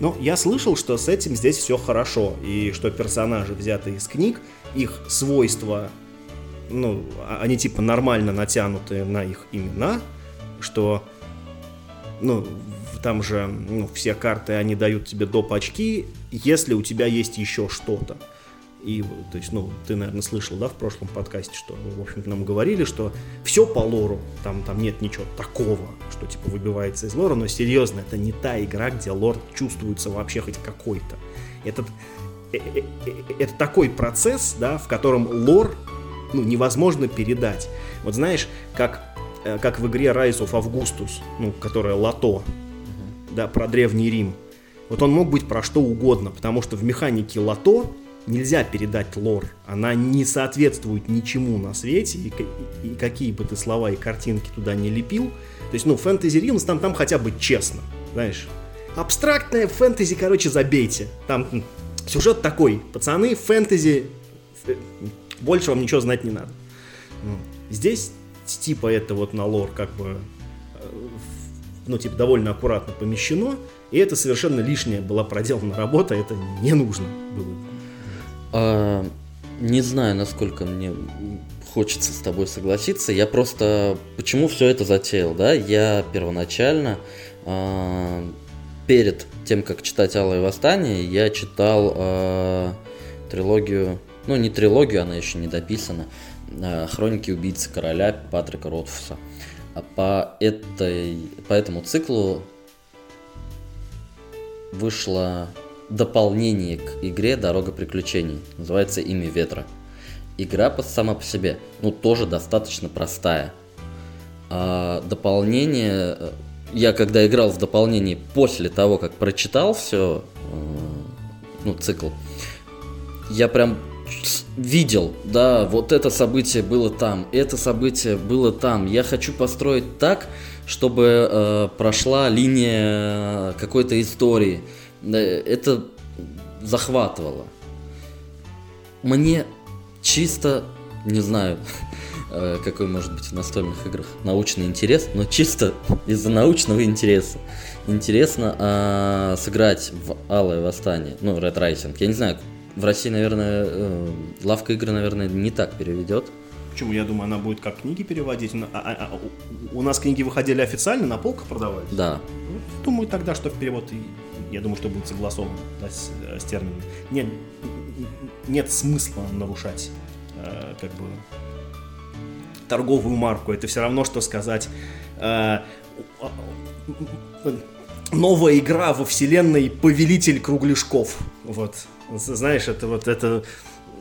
A: Ну, я слышал, что с этим здесь все хорошо, и что персонажи взяты из книг, их свойства, ну, а, они типа нормально натянуты на их имена, что, ну, там же ну, все карты, они дают тебе доп. очки, если у тебя есть еще что-то. И, то есть, ну, ты, наверное, слышал, да, в прошлом подкасте, что, в общем-то, нам говорили, что все по лору, там, там нет ничего такого, что, типа, выбивается из лора, но серьезно, это не та игра, где лор чувствуется вообще хоть какой-то. Этот, э, э, э, это такой процесс, да, в котором лор, ну, невозможно передать. Вот знаешь, как, как в игре Rise of Augustus, ну, которая лото, да, про Древний Рим. Вот он мог быть про что угодно, потому что в механике лото нельзя передать лор. Она не соответствует ничему на свете, и, и, какие бы ты слова и картинки туда не лепил. То есть, ну, фэнтези Realms там, там хотя бы честно, знаешь. Абстрактное фэнтези, короче, забейте. Там сюжет такой. Пацаны, фэнтези, больше вам ничего знать не надо. Ну, здесь типа это вот на лор как бы э, ну, типа, довольно аккуратно помещено, и это совершенно лишняя была проделана работа, это не нужно было
B: а, не знаю, насколько мне хочется с тобой согласиться. Я просто почему все это затеял, да? Я первоначально а, перед тем, как читать Алое Восстание, я читал а, трилогию, ну не трилогию, она еще не дописана, а, Хроники убийцы короля Патрика Ротфуса. А по, этой, по этому циклу вышла дополнение к игре «Дорога приключений». Называется «Имя ветра». Игра сама по себе, ну, тоже достаточно простая. А дополнение... Э, я когда играл в дополнение после того, как прочитал все, э, ну, цикл, я прям видел, да, вот это событие было там, это событие было там. Я хочу построить так, чтобы э, прошла линия какой-то истории. Это захватывало. Мне чисто, не знаю, э, какой может быть в настольных играх научный интерес, но чисто из-за научного интереса. Интересно э, сыграть в Алое Восстание, ну, Red Rising. Я не знаю, в России, наверное, э, лавка игры, наверное, не так переведет.
A: Почему? Я думаю, она будет как книги переводить. А, а, а, у нас книги выходили официально, на полках продавались?
B: Да.
A: Ну, думаю тогда, что в перевод, я думаю, что будет согласован да, с, с терминами. Нет, нет смысла нарушать э, как бы торговую марку. Это все равно, что сказать э, новая игра во вселенной Повелитель Кругляшков. Вот. Знаешь, это вот это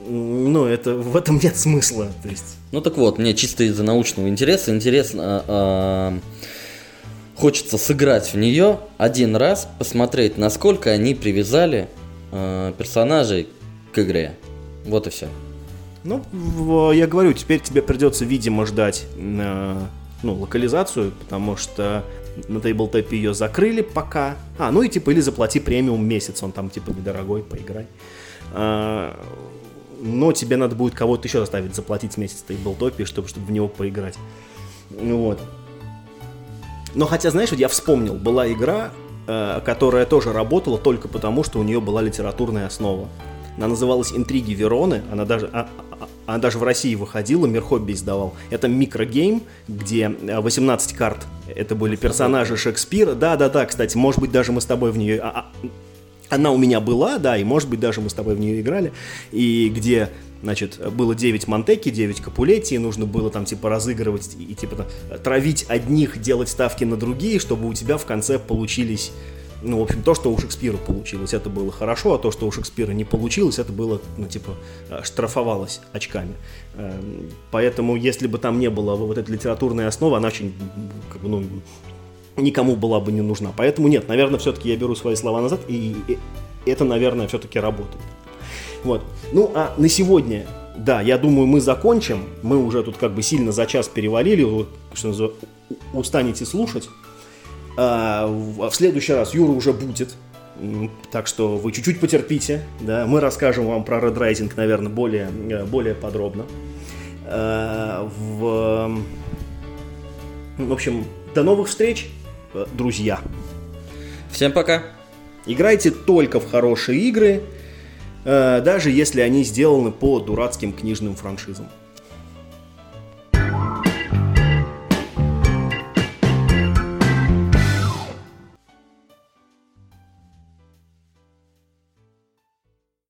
A: ну, это в этом нет смысла. То есть...
B: Ну так вот, мне чисто из-за научного интереса интересно, э, хочется сыграть в нее один раз, посмотреть, насколько они привязали э, персонажей к игре. Вот и все.
A: Ну, я говорю, теперь тебе придется, видимо, ждать э, ну, локализацию, потому что на тейблтопе ее закрыли пока. А, ну и типа, или заплати премиум месяц, он там типа недорогой, поиграй. А, но тебе надо будет кого-то еще заставить заплатить месяц в тейблтопе, чтобы, чтобы в него поиграть. Вот. Но хотя, знаешь, вот я вспомнил, была игра, э, которая тоже работала только потому, что у нее была литературная основа. Она называлась «Интриги Вероны», она даже, а, а, она даже в России выходила, Мир Хобби издавал. Это микрогейм, где 18 э, карт, это были персонажи Шекспира. Да-да-да, кстати, может быть, даже мы с тобой в нее... Она у меня была, да, и может быть даже мы с тобой в нее играли, и где Значит, было 9 Монтеки, 9 Капулетти, и нужно было там типа разыгрывать и, и типа там, травить одних, делать ставки на другие, чтобы у тебя в конце получились ну, в общем, то, что у Шекспира получилось, это было хорошо, а то, что у Шекспира не получилось, это было, ну, типа, э, штрафовалось очками. Эм, поэтому, если бы там не было вот этой литературной основы, она очень, как бы, ну, никому была бы не нужна. Поэтому нет, наверное, все-таки я беру свои слова назад, и это, наверное, все-таки работает. Вот. Ну, а на сегодня, да, я думаю, мы закончим. Мы уже тут как бы сильно за час перевалили, вы, что устанете слушать. А, в следующий раз Юра уже будет. Так что вы чуть-чуть потерпите. Да? Мы расскажем вам про Red Rising, наверное, более, э, более подробно. А, в... в общем, до новых встреч, друзья.
B: Всем пока.
A: Играйте только в хорошие игры, э, даже если они сделаны по дурацким книжным франшизам.